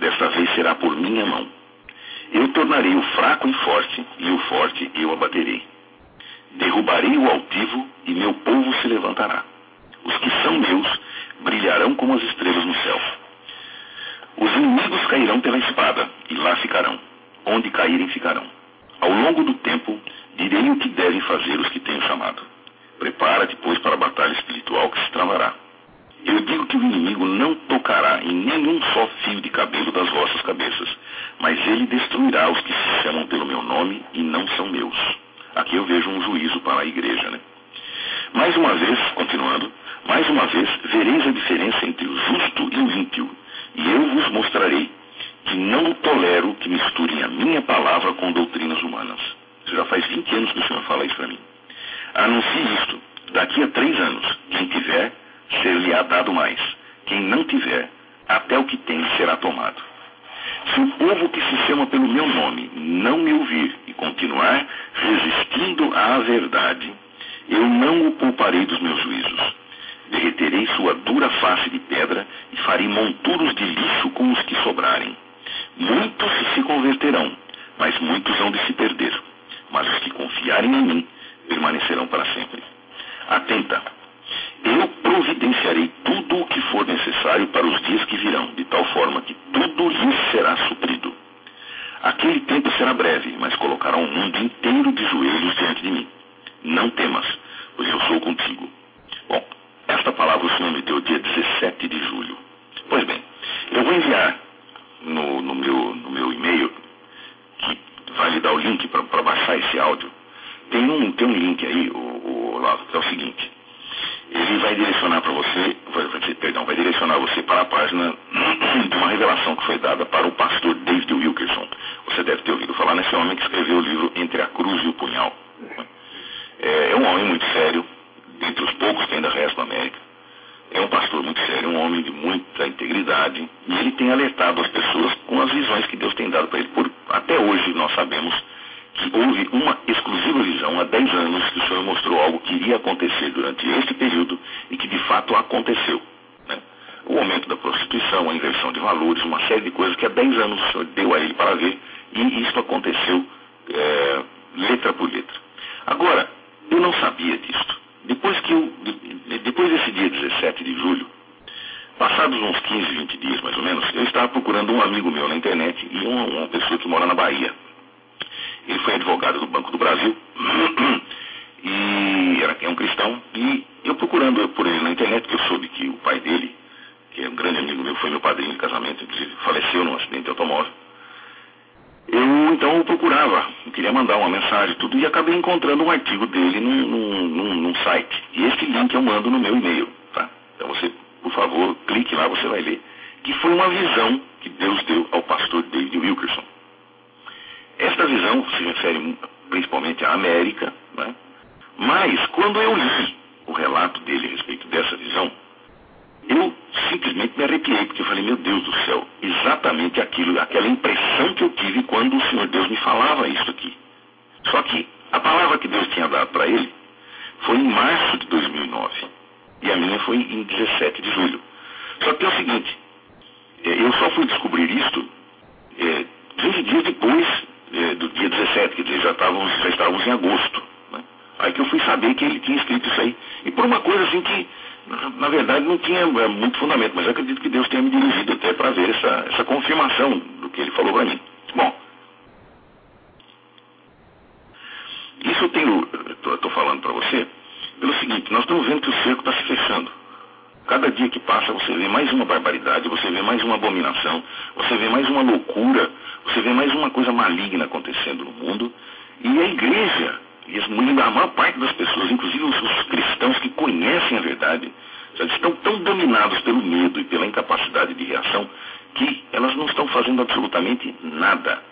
Desta vez será por minha mão. Eu tornarei o fraco em forte, e o forte eu abaterei. Derrubarei o altivo, e meu povo se levantará. Os que são meus brilharão como as estrelas no céu. Os inimigos cairão pela espada, e lá ficarão. Onde caírem, ficarão. Ao longo do tempo, direi o que devem fazer os que tenho chamado. Prepara-te, pois, para a batalha espiritual que se travará. Eu digo que o inimigo não tocará em nenhum só fio de cabelo das vossas cabeças, mas ele destruirá os que se chamam pelo meu nome e não são meus. Aqui eu vejo um juízo para a igreja, né? Mais uma vez, continuando, mais uma vez vereis a diferença entre o justo e o ímpio, e eu vos mostrarei que não tolero que misturem a minha palavra com doutrinas humanas. Isso já faz 20 anos que o Senhor fala isso para mim. Anuncie isto. Daqui a três anos, quem tiver, ser-lhe-á dado mais. Quem não tiver, até o que tem será tomado. Se o povo que se chama pelo meu nome não me ouvir e continuar resistindo à verdade, eu não o pouparei dos meus juízos. Derreterei sua dura face de pedra e farei monturos de lixo com os que sobrarem. Muitos se converterão, mas muitos hão de se perder. Mas os que confiarem em mim permanecerão para sempre. Atenta! Eu providenciarei tudo o que for necessário para os dias que virão, de tal forma que tudo lhes será suprido. Aquele tempo será breve, mas colocará o mundo inteiro de joelhos diante de mim. Não temas, pois eu sou contigo. Bom, esta palavra o Senhor me deu dia 17 de julho. Pois bem, eu vou enviar no, no meu, no meu e-mail, que vai lhe dar o link para baixar esse áudio. Tem um, tem um link aí, o, o, é o seguinte. Ele vai direcionar para você, vai, perdão, vai direcionar você para a página de uma revelação que foi dada para o pastor David Wilkerson. Você deve ter ouvido falar nesse homem que escreveu o livro Entre a Cruz e o Punhal. É, é um homem muito sério, dentre os poucos que ainda restam na América é um pastor muito sério, um homem de muita integridade, e ele tem alertado as pessoas com as visões que Deus tem dado para ele. Por, até hoje nós sabemos que houve uma exclusiva visão há 10 anos que o Senhor mostrou algo que iria acontecer durante este período e que de fato aconteceu. Né? O aumento da prostituição, a inversão de valores, uma série de coisas que há 10 anos o Senhor deu a ele para ver e isso aconteceu é, letra por letra. Agora, eu não sabia disto. Depois, que eu, depois desse dia 17 de julho, passados uns 15, 20 dias mais ou menos, eu estava procurando um amigo meu na internet e uma, uma pessoa que mora na Bahia. Ele foi advogado do Banco do Brasil e era, é um cristão. E eu procurando por ele na internet, que eu soube que o pai dele, que é um grande amigo meu, foi meu padrinho de casamento, inclusive faleceu num acidente de automóvel. Eu então eu procurava, queria mandar uma mensagem tudo, e acabei encontrando um artigo dele num, num, num, num site. E esse link eu mando no meu e-mail. Tá? Então você, por favor, clique lá, você vai ler. Que foi uma visão que Deus deu ao pastor David Wilkerson. Esta visão se refere principalmente à América, né? mas quando eu li o relato dele a respeito dessa visão, eu simplesmente me arrepiei, porque eu falei, meu Deus do céu, exatamente aquilo, aquela impressão que eu tive quando o Senhor Deus me falava isso aqui. Só que a palavra que Deus tinha dado para ele foi em março de 2009 e a minha foi em 17 de julho. Só que é o seguinte, é, eu só fui descobrir isto é, 20 dias depois é, do dia 17, quer dizer, já estávamos, já estávamos em agosto. Né? Aí que eu fui saber que ele tinha escrito isso aí. E por uma coisa assim que, na verdade, não tinha é, muito fundamento, mas acredito que Deus tenha me dirigido até para ver essa, essa confirmação do que ele falou para mim. Bom, isso eu tenho, estou falando para você, pelo seguinte, nós estamos vendo que o cerco está se fechando. Cada dia que passa você vê mais uma barbaridade, você vê mais uma abominação, você vê mais uma loucura, você vê mais uma coisa maligna acontecendo no mundo. E a igreja, e a maior parte das pessoas, inclusive os, os cristãos que conhecem a verdade, estão tão dominados pelo medo e pela incapacidade de reação que elas não estão fazendo absolutamente nada.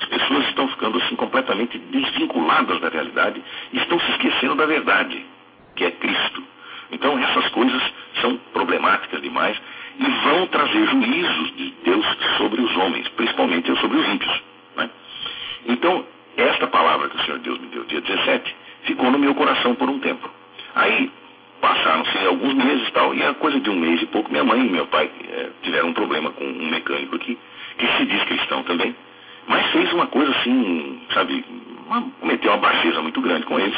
As pessoas estão ficando assim completamente desvinculadas da realidade e estão se esquecendo da verdade, que é Cristo. Então essas coisas são problemáticas demais e vão trazer juízos de Deus sobre os homens, principalmente sobre os ímpios. Né? Então, esta palavra que o Senhor Deus me deu dia 17 ficou no meu coração por um tempo. Aí passaram-se alguns meses tal, e a coisa de um mês e pouco, minha mãe e meu pai é, tiveram um problema com um mecânico aqui, que se diz cristão também, mas fez uma coisa assim, sabe, uma, cometeu uma baixeza muito grande com eles.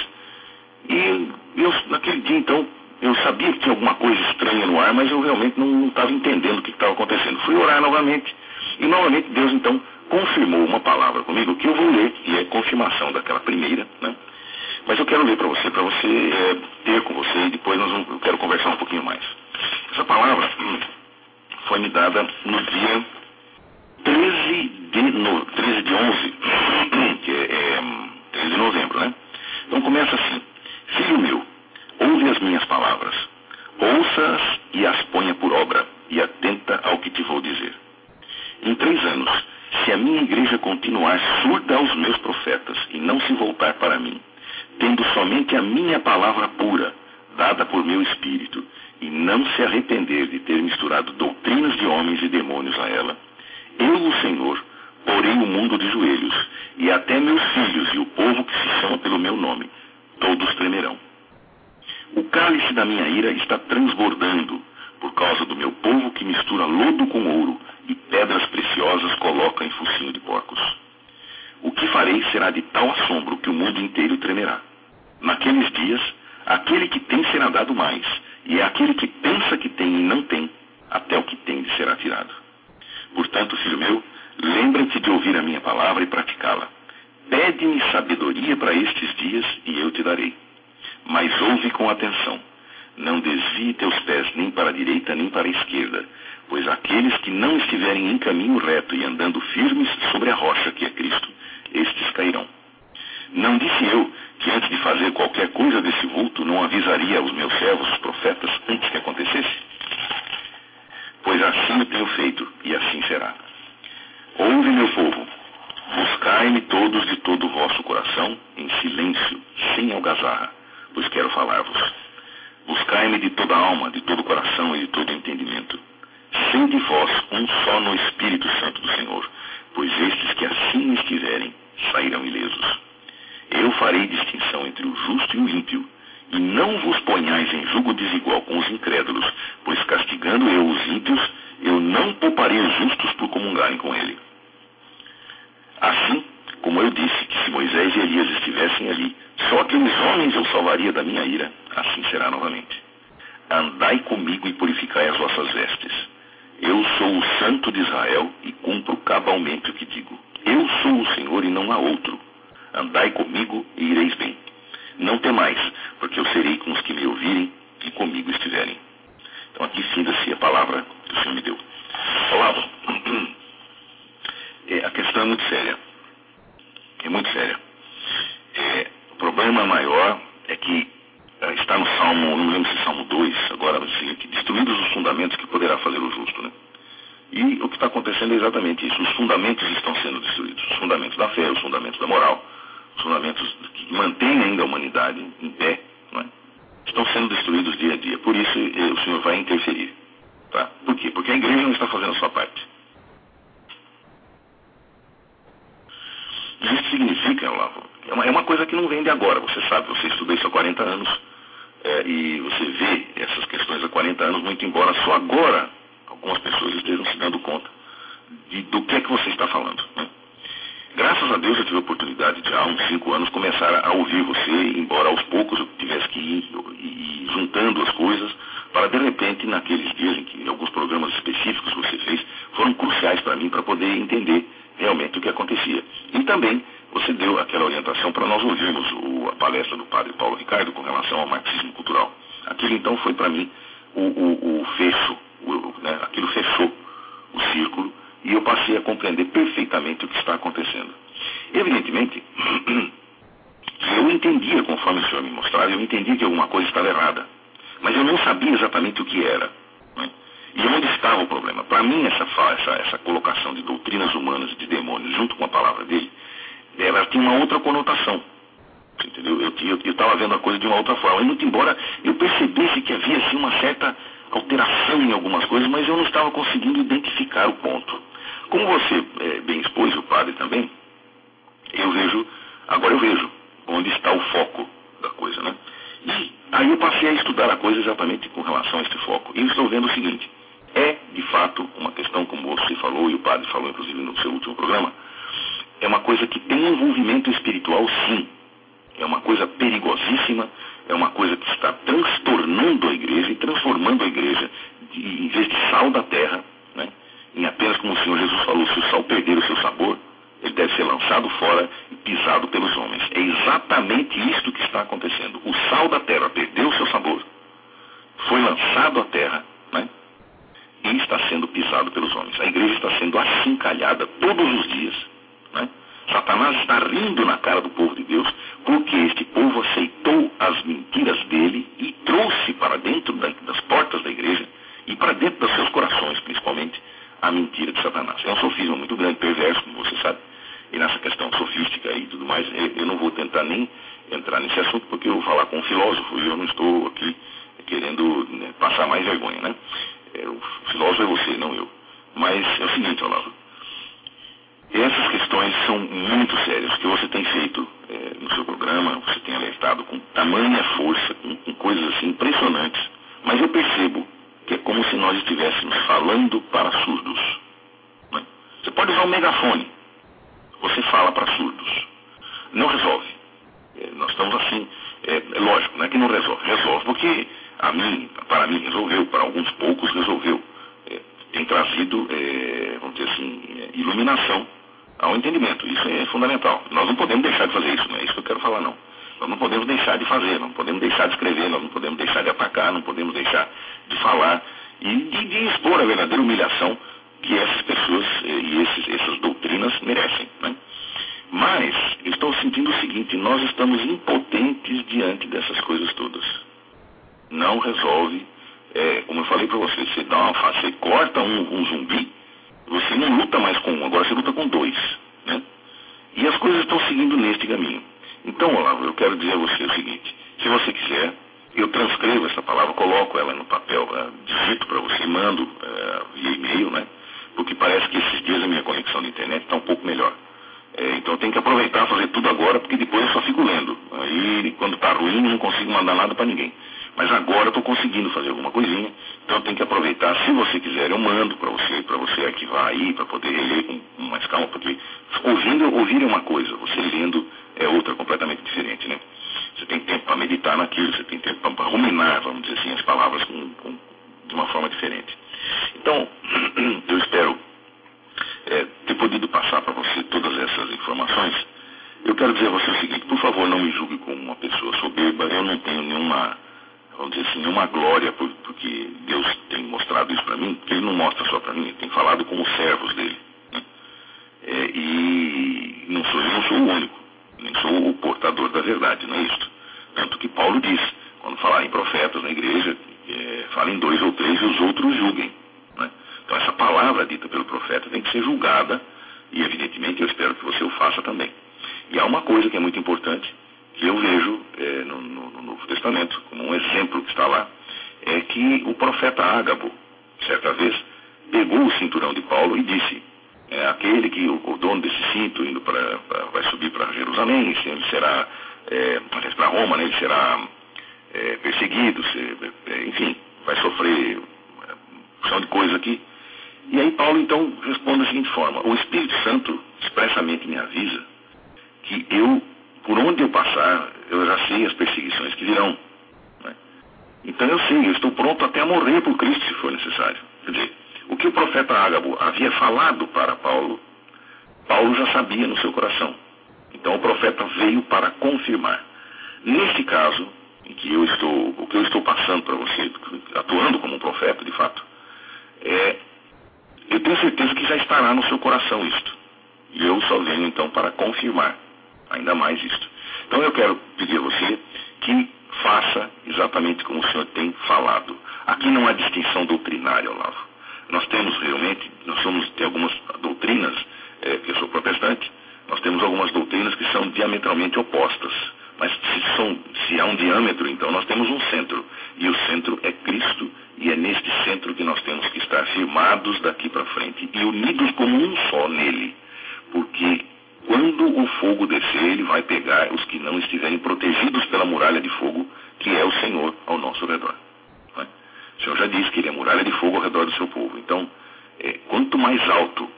E eu, naquele dia então, eu sabia que tinha alguma coisa estranha no ar, mas eu realmente não estava entendendo o que estava acontecendo. Fui orar novamente, e novamente Deus então confirmou uma palavra comigo que eu vou ler, e é confirmação daquela primeira, né? Mas eu quero ler para você, para você é, ter com você, e depois nós vamos, eu quero conversar um pouquinho mais. Essa palavra hum, foi me dada no dia 13 de, no, 13 de 11, que é, é 13 de novembro, né? Então começa assim, Filho meu, ouve as minhas palavras, ouça-as e as ponha por obra, e atenta ao que te vou dizer. Em três anos, se a minha igreja continuar surda aos meus profetas e não se voltar para mim, tendo somente a minha palavra pura, dada por meu espírito, e não se arrepender de ter misturado doutrinas de homens e demônios a ela, eu, o Senhor, porei o mundo de joelhos, e até meus filhos e o povo que se chama pelo meu nome, todos tremerão. O cálice da minha ira está transbordando por causa do meu povo que mistura lodo com ouro e pedras preciosas coloca em focinho de porcos. O que farei será de tal assombro que o mundo inteiro tremerá. Naqueles dias, aquele que tem será dado mais, e é aquele que pensa que tem e não tem, até o que tem de será tirado. Portanto, filho meu, lembra-te de ouvir a minha palavra e praticá-la. Pede-me sabedoria para estes dias e eu te darei. Mas ouve com atenção. Não desvie teus pés nem para a direita nem para a esquerda, pois aqueles que não estiverem em caminho reto e andando firmes sobre a rocha que é Cristo, estes cairão. Não disse eu que antes de fazer qualquer coisa desse vulto não avisaria aos meus servos, os profetas, antes que acontecesse? Pois assim tenho feito, e assim será. Ouve, meu povo, buscai-me todos de todo o vosso coração, em silêncio, sem algazarra pois quero falar-vos. Buscai-me de toda alma, de todo coração e de todo entendimento. Sede vós um só no Espírito Santo do Senhor, pois estes que assim estiverem sairão ilesos. Eu farei distinção entre o justo e o ímpio, e não vos ponhais em julgo desigual com os incrédulos, pois castigando eu os ímpios, eu não pouparei os justos por comungarem com ele. Assim, como eu disse que se Moisés e Elias estivessem ali, só aqueles homens eu salvaria da minha ira, assim será novamente. Andai comigo e purificai as vossas vestes. Eu sou o santo de Israel e cumpro cabalmente o que digo. Eu sou o Senhor e não há outro. Andai comigo e ireis bem. Não temais, porque eu serei com os que me ouvirem e comigo estiverem. Então aqui finda-se a palavra que o Senhor me deu. Olavo, é, a questão é muito séria. É muito séria. É, o problema maior é que é, está no Salmo, não lembro se Salmo 2, agora o seguinte, destruídos os fundamentos que poderá fazer o justo, né? E o que está acontecendo é exatamente isso. Os fundamentos estão sendo destruídos. Os fundamentos da fé, os fundamentos da moral, os fundamentos que mantêm ainda a humanidade em pé, é? estão sendo destruídos dia a dia. Por isso eh, o Senhor vai interferir. Tá? Por quê? Porque a igreja não está fazendo a sua parte. Isso significa, Olavo, é uma, é uma coisa que não vem de agora, você sabe, você estuda isso há 40 anos é, e você vê essas questões há 40 40 anos, muito embora só agora algumas pessoas estejam se dando conta de, do que é que você está falando. Né? Graças a Deus eu tive a oportunidade de há uns cinco anos começar a ouvir você, embora aos poucos eu tivesse que ir, ir juntando as coisas, para de repente, naqueles dias em que alguns programas específicos você fez foram cruciais para mim para poder entender realmente o que acontecia. E também você deu aquela orientação para nós ouvirmos o, a palestra do padre Paulo Ricardo com relação ao marxismo cultural. Aquilo então foi para mim o, o, o fecho, né, aquilo fechou o círculo e eu passei a compreender perfeitamente o que está acontecendo. Evidentemente, eu entendia, conforme o senhor me mostrava, eu entendia que alguma coisa estava errada, mas eu não sabia exatamente o que era. Né? E onde estava o problema? Para mim, essa, essa, essa colocação de doutrinas humanas e de demônios junto com a palavra dele, ela tinha uma outra conotação. Entendeu? Eu estava vendo a coisa de uma outra forma. E muito embora eu percebesse que havia assim, uma certa alteração em algumas coisas, mas eu não estava conseguindo identificar o ponto. Como você é, bem expôs, o padre também, eu vejo, agora eu vejo onde está o foco da coisa, né? E aí eu passei a estudar a coisa exatamente com relação a este foco. E estou vendo o seguinte, é de fato uma questão, como você falou e o padre falou, inclusive no seu último programa, é uma coisa que tem envolvimento espiritual sim. É uma coisa perigosíssima, é uma coisa que está transtornando a igreja e transformando a igreja, de, em vez de sal da terra, em apenas como o Senhor Jesus falou, se o sal perder o seu sabor, ele deve ser lançado fora e pisado pelos homens. É exatamente isto que está acontecendo. O sal da terra perdeu o seu sabor, foi lançado à terra, né, e está sendo pisado pelos homens. A igreja está sendo acincalhada todos os dias. Né? Satanás está rindo na cara do povo de Deus, porque este povo aceitou as mentiras dele e trouxe para dentro das portas da igreja e para dentro dos seus corações, principalmente, a mentira de Satanás. É um sofisma muito grande, perverso, como você sabe. E nessa questão sofística e tudo mais, eu não vou tentar nem entrar nesse assunto, porque eu vou falar com um filósofo e eu não estou aqui querendo né, passar mais vergonha, né? É, o filósofo é você, não eu. Mas é o seguinte, Olavo. Essas questões são muito sérias, que você tem feito é, no seu programa, você tem alertado com tamanha força, com, com coisas assim impressionantes. Mas eu percebo que é como se nós estivéssemos falando para surdos. Né? Você pode usar um megafone, você fala para surdos. Não resolve. É, nós estamos assim, é, é lógico, é que não resolve. Resolve porque a mim, para mim resolveu, para alguns poucos resolveu. É, tem trazido, é, vamos dizer assim, é, iluminação ao entendimento. Isso é fundamental. Nós não podemos deixar de fazer isso, não é isso que eu quero falar, não. Nós não podemos deixar de fazer, não podemos deixar de escrever, nós não podemos deixar de atacar, não podemos deixar de falar e de, de expor a verdadeira humilhação que essas pessoas eh, e esses, essas doutrinas merecem. Né? Mas estou sentindo o seguinte, nós estamos impotentes diante dessas coisas todas. Não resolve, é, como eu falei para você, você, dá uma, você corta um, um zumbi, você não luta mais com um, agora você luta com dois. Né? E as coisas estão seguindo neste caminho. Então, Olavo, eu quero dizer a você o seguinte: se você quiser, eu transcrevo essa palavra, coloco ela no papel, uh, digito para você, mando uh, via e-mail, né? Porque parece que esses dias a minha conexão de internet está um pouco melhor. É, então tenho que aproveitar fazer tudo agora, porque depois eu só fico lendo. Aí, quando está ruim, não consigo mandar nada para ninguém. Mas agora eu estou conseguindo fazer alguma coisinha, então tenho que aproveitar. Se você quiser, eu mando para você, para você arquivar aí, para poder ler com mais calma, porque ouvindo, ouvir é uma coisa, você lendo é outra completamente diferente, né? Você tem tempo para meditar naquilo, você tem tempo para ruminar, vamos dizer assim, as palavras com, com, de uma forma diferente. Então, eu espero é, ter podido passar para você todas essas informações. Eu quero dizer a você o seguinte, por favor, não me julgue como uma pessoa soberba, eu não tenho nenhuma vamos dizer assim, uma glória, porque Deus tem mostrado isso para mim, que Ele não mostra só para mim, Ele tem falado com os servos dele. Né? É, e não sou, eu não sou o único, nem sou o portador da verdade, não é isso. Tanto que Paulo diz, quando falar em profetas na igreja, é, fala em dois ou três e os outros julguem. Né? Então essa palavra dita pelo profeta tem que ser julgada, e evidentemente eu espero que você o faça também. E há uma coisa que é muito importante, que eu vejo é, no, no, no, Novo Testamento, como um exemplo que está lá, é que o profeta Ágabo, certa vez, pegou o cinturão de Paulo e disse, é, aquele que o, o, dono desse cinto indo pra, pra vai subir para Jerusalém, ele será, é, para Roma, né, ele será é, perseguido, se, é, enfim, vai sofrer coisas aqui. E aí Paulo então responde da seguinte forma: O Espírito Santo expressamente me avisa que eu, por onde eu passar, eu já sei as perseguições que virão. Né? Então eu sei, eu estou pronto até a morrer por Cristo se for necessário. Quer dizer, o que o profeta Ágabo havia falado para Paulo, Paulo já sabia no seu coração. Então o profeta veio para confirmar. Nesse caso, em que eu estou, o que eu estou passando para você, atuando como um profeta de fato, é, eu tenho certeza que já estará no seu coração isto. E eu só venho então para confirmar ainda mais isto. Então eu quero pedir a você que faça exatamente como o senhor tem falado. Aqui não há distinção doutrinária, Olavo. Nós temos realmente, nós somos, tem algumas doutrinas, é, eu sou protestante, nós temos algumas doutrinas que são diametralmente opostas. Mas se, são, se há um diâmetro, então nós temos um centro. E o centro é Cristo. E é neste centro que nós temos que estar firmados daqui para frente e unidos como um só nele. Porque quando o fogo descer, ele vai pegar os que não estiverem protegidos pela muralha de fogo, que é o Senhor ao nosso redor. O Senhor já disse que ele é muralha de fogo ao redor do seu povo. Então, é, quanto mais alto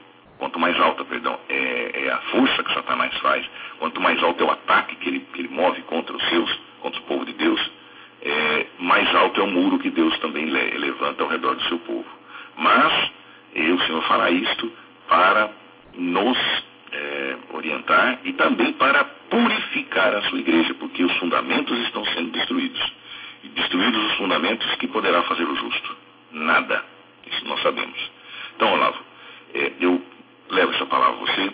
quanto mais alta, perdão, é, é, a força que Satanás faz, quanto mais alto é o ataque que ele, que ele move contra os seus, contra o povo de Deus, é, mais alto é o muro que Deus também le, levanta ao redor do seu povo. Mas o Senhor fará isto para nos é, orientar e também para purificar a sua igreja, porque os fundamentos estão sendo destruídos. E destruídos os fundamentos, que poderá fazer o justo? Nada. Isso nós sabemos. Então, Olavo, é, eu levo essa palavra a você.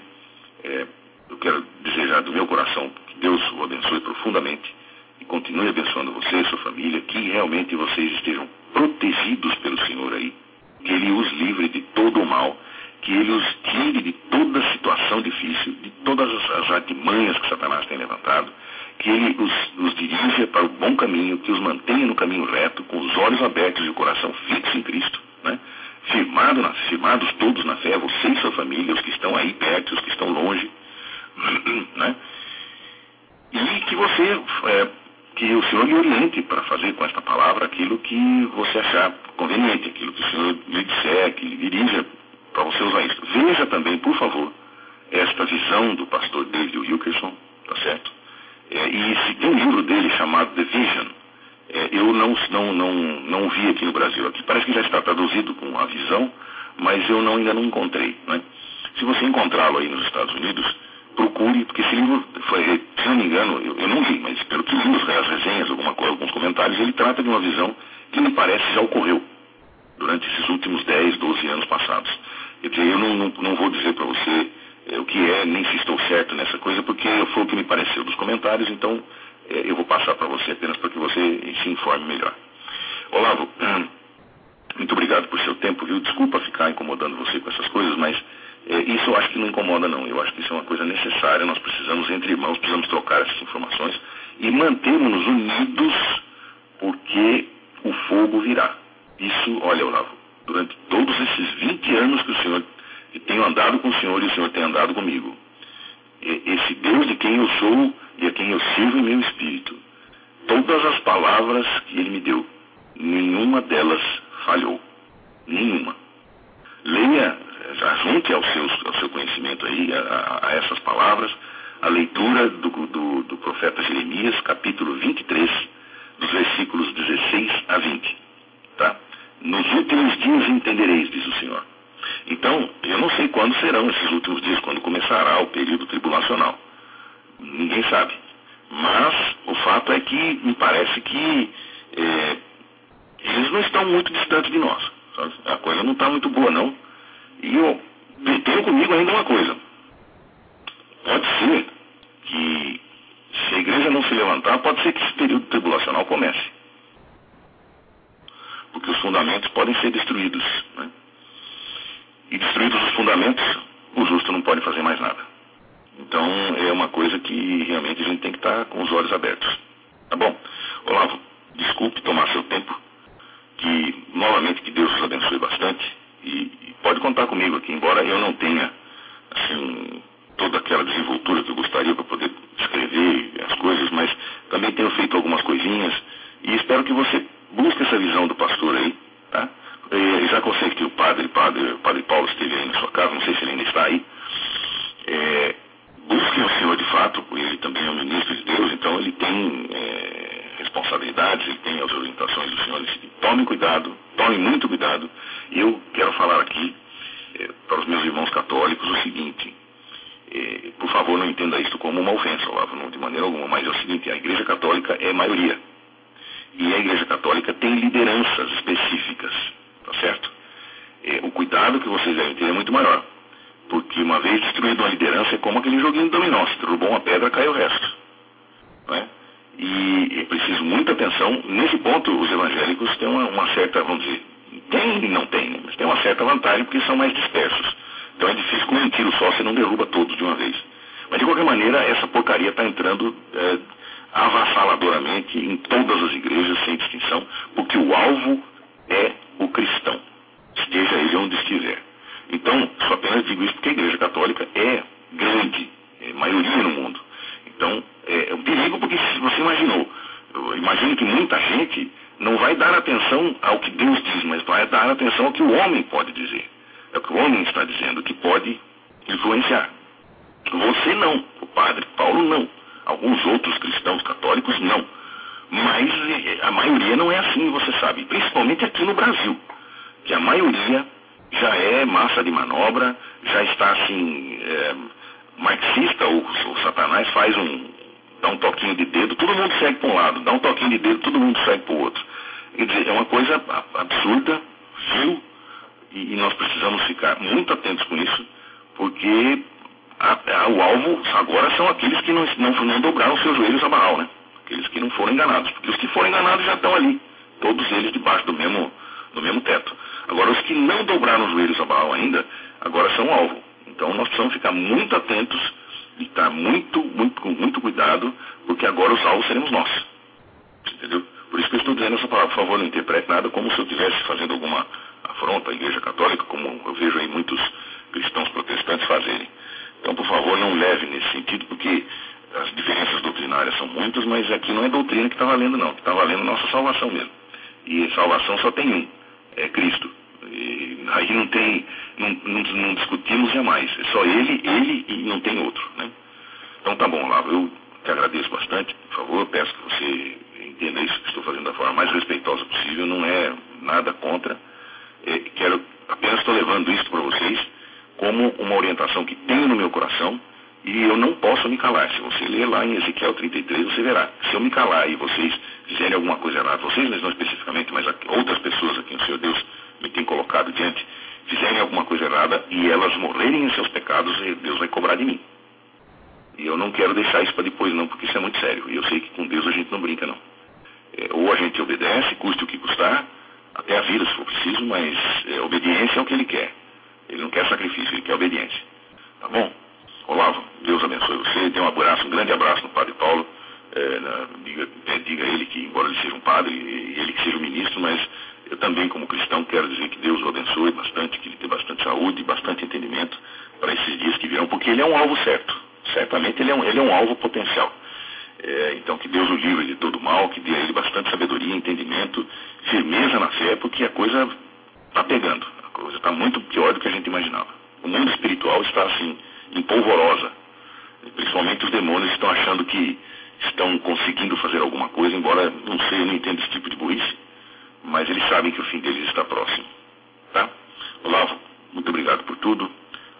É, eu quero desejar do meu coração que Deus o abençoe profundamente e continue abençoando você e sua família, que realmente vocês estejam protegidos pelo Senhor aí, que Ele os livre de todo o mal, que Ele os tire de toda situação difícil, de todas as artimanhas que Satanás tem levantado, que Ele os, os dirija para o bom caminho, que os mantenha no caminho reto, com os olhos abertos e o coração fixo em Cristo, né? firmado na, firmados todos na fé, você e sua família, os que estão aí perto, os que estão longe, né? E que você, é, que o Senhor lhe oriente para fazer com esta palavra aquilo que você achar conveniente, aquilo que o Senhor lhe disser, que lhe dirija para você usar isso. Veja também, por favor, esta visão do pastor David Wilkerson, tá certo? É, e tem um livro dele chamado The Vision, é, eu não, não, não, não vi aqui no Brasil. Aqui parece que já está traduzido com a visão, mas eu não, ainda não encontrei. Né? Se você encontrá-lo aí nos Estados Unidos, procure, porque esse livro, foi, se não me engano, eu, eu não li, mas pelo que li as resenhas, alguma coisa, alguns comentários, ele trata de uma visão que me parece já ocorreu durante esses últimos 10, 12 anos passados. Eu não, não, não vou dizer para você o que é, nem se estou certo nessa coisa, porque foi o que me pareceu dos comentários, então é, eu vou passar para você apenas para que você se informe melhor. Olavo, muito obrigado por seu tempo, viu? Desculpa ficar incomodando você com essas coisas, mas é, isso eu acho que não incomoda não. Eu acho que isso é uma coisa necessária. Nós precisamos, entre irmãos, precisamos trocar essas informações e mantermos-nos unidos porque o fogo virá. Isso, olha, Olavo, durante todos esses 20 anos que o Senhor, tenho andado com o Senhor e o Senhor tem andado comigo, esse Deus de quem eu sou e a quem eu sirvo em meu espírito. Todas as palavras que ele me deu, nenhuma delas falhou. Nenhuma. Leia, junte ao seu, ao seu conhecimento aí, a, a essas palavras, a leitura do, do, do profeta Jeremias, capítulo 23, dos versículos 16 a 20. Tá? Nos últimos dias entendereis, diz o Senhor. Então, eu não sei quando serão esses últimos dias, quando começará o período tribulacional. Ninguém sabe. Mas o fato é que me parece que é, eles não estão muito distantes de nós. Sabe? A coisa não está muito boa, não. E eu tenho comigo ainda uma coisa. Pode ser que, se a igreja não se levantar, pode ser que esse período tribulacional comece. Porque os fundamentos podem ser destruídos. Né? E destruídos os fundamentos, o justo não pode fazer mais nada. Então é uma coisa que realmente a gente tem que estar com os olhos abertos. Tá bom? Olavo, desculpe tomar seu tempo. Que novamente que Deus os abençoe bastante. E, e pode contar comigo aqui, embora eu não tenha assim, toda aquela desenvoltura que eu gostaria para poder escrever as coisas, mas também tenho feito algumas coisinhas e espero que você busque essa visão do pastor aí, tá? É, já que que o padre, padre, padre Paulo esteve aí na sua casa, não sei se ele ainda está aí, é, busquem o Senhor de fato, ele também é o ministro de Deus, então ele tem é, responsabilidades, ele tem as orientações do Senhor. Tome cuidado, tome muito cuidado. Eu quero falar aqui é, para os meus irmãos católicos o seguinte. É, por favor, não entenda isso como uma ofensa, Olavo, não, de maneira alguma, mas é o seguinte: a Igreja Católica é maioria. E a Igreja Católica tem lideranças específicas tá certo? É, o cuidado que vocês devem ter é muito maior. Porque uma vez destruída uma liderança é como aquele joguinho de dominó, se derrubou uma pedra, cai o resto. Não é? E é preciso muita atenção. Nesse ponto, os evangélicos têm uma, uma certa, vamos dizer, tem e não tem, né? mas tem uma certa vantagem porque são mais dispersos. Então é difícil com um tiro só, você não derruba todos de uma vez. Mas de qualquer maneira, essa porcaria está entrando é, avassaladoramente em todas as igrejas, sem distinção, porque o alvo é o cristão, esteja ele onde estiver. Então, só apenas digo isso porque a igreja católica é grande, é maioria no mundo. Então, é, é um perigo porque você imaginou, eu imagino que muita gente não vai dar atenção ao que Deus diz, mas vai dar atenção ao que o homem pode dizer. É o que o homem está dizendo que pode influenciar. Você não, o padre Paulo não. Alguns outros cristãos católicos não. Mas é, a maioria não é assim, você sabe. Principalmente aqui no Brasil. Que a maioria já é massa de manobra, já está assim, é, marxista, o, o Satanás faz um, dá um toquinho de dedo, todo mundo segue para um lado, dá um toquinho de dedo, todo mundo segue para o outro. Quer dizer, é uma coisa absurda, vil, e, e nós precisamos ficar muito atentos com isso, porque a, a, o alvo agora são aqueles que não, não, não dobraram seus joelhos a Baal, né? Aqueles que não foram enganados, porque os que foram enganados já estão ali, todos eles debaixo do mesmo, do mesmo teto. Agora, os que não dobraram os joelhos a Baal ainda, agora são alvo. Então, nós precisamos ficar muito atentos e estar muito, muito, com muito cuidado, porque agora os alvos seremos nós. Entendeu? Por isso que eu estou dizendo essa palavra, por favor, não interprete nada como se eu estivesse fazendo alguma afronta à Igreja Católica, como eu vejo aí muitos cristãos protestantes fazerem. Então, por favor, não leve nesse sentido, porque as diferenças doutrinárias são muitas, mas aqui não é doutrina que está valendo, não. está valendo nossa salvação mesmo. E salvação só tem um, é Cristo. E aí não tem, não, não, não, discutimos jamais. É só ele, ele e não tem outro. Né? Então tá bom, Lavo, eu te agradeço bastante. Por favor, peço que você entenda isso que estou fazendo da forma mais respeitosa possível. Não é nada contra. É, quero, apenas estou levando isso para vocês como uma orientação que tenho no meu coração e eu não posso me calar. Se você ler lá em Ezequiel 33, você verá. Se eu me calar e vocês fizerem alguma coisa errada, vocês não especificamente, mas outras pessoas aqui, o Senhor Deus me tem colocado diante, fizerem alguma coisa errada e elas morrerem em seus pecados, Deus vai cobrar de mim. E eu não quero deixar isso para depois não, porque isso é muito sério. E eu sei que com Deus a gente não brinca não. É, ou a gente obedece, custe o que custar, até a vida se for preciso, mas é, obediência é o que ele quer. Ele não quer sacrifício, ele quer obediência. Tá bom? Olavo, Deus abençoe você. Dê um abraço, um grande abraço no Padre Paulo. É, na, diga, é, diga ele que, embora ele seja um padre, ele que seja um ministro, mas eu também, como cristão, quero dizer que Deus o abençoe bastante, que ele tenha bastante saúde e bastante entendimento para esses dias que virão, porque ele é um alvo certo. Certamente ele é um, ele é um alvo potencial. É, então, que Deus o livre de todo mal, que dê a ele bastante sabedoria, entendimento, firmeza na fé, porque a coisa está pegando. A coisa está muito pior do que a gente imaginava. O mundo espiritual está, assim, empolvorosa. Principalmente os demônios estão achando que estão conseguindo fazer alguma coisa, embora não sei, eu não entendo esse tipo de burrice mas eles sabem que o fim deles está próximo. Tá? Olavo, muito obrigado por tudo.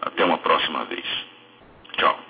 Até uma próxima vez. Tchau.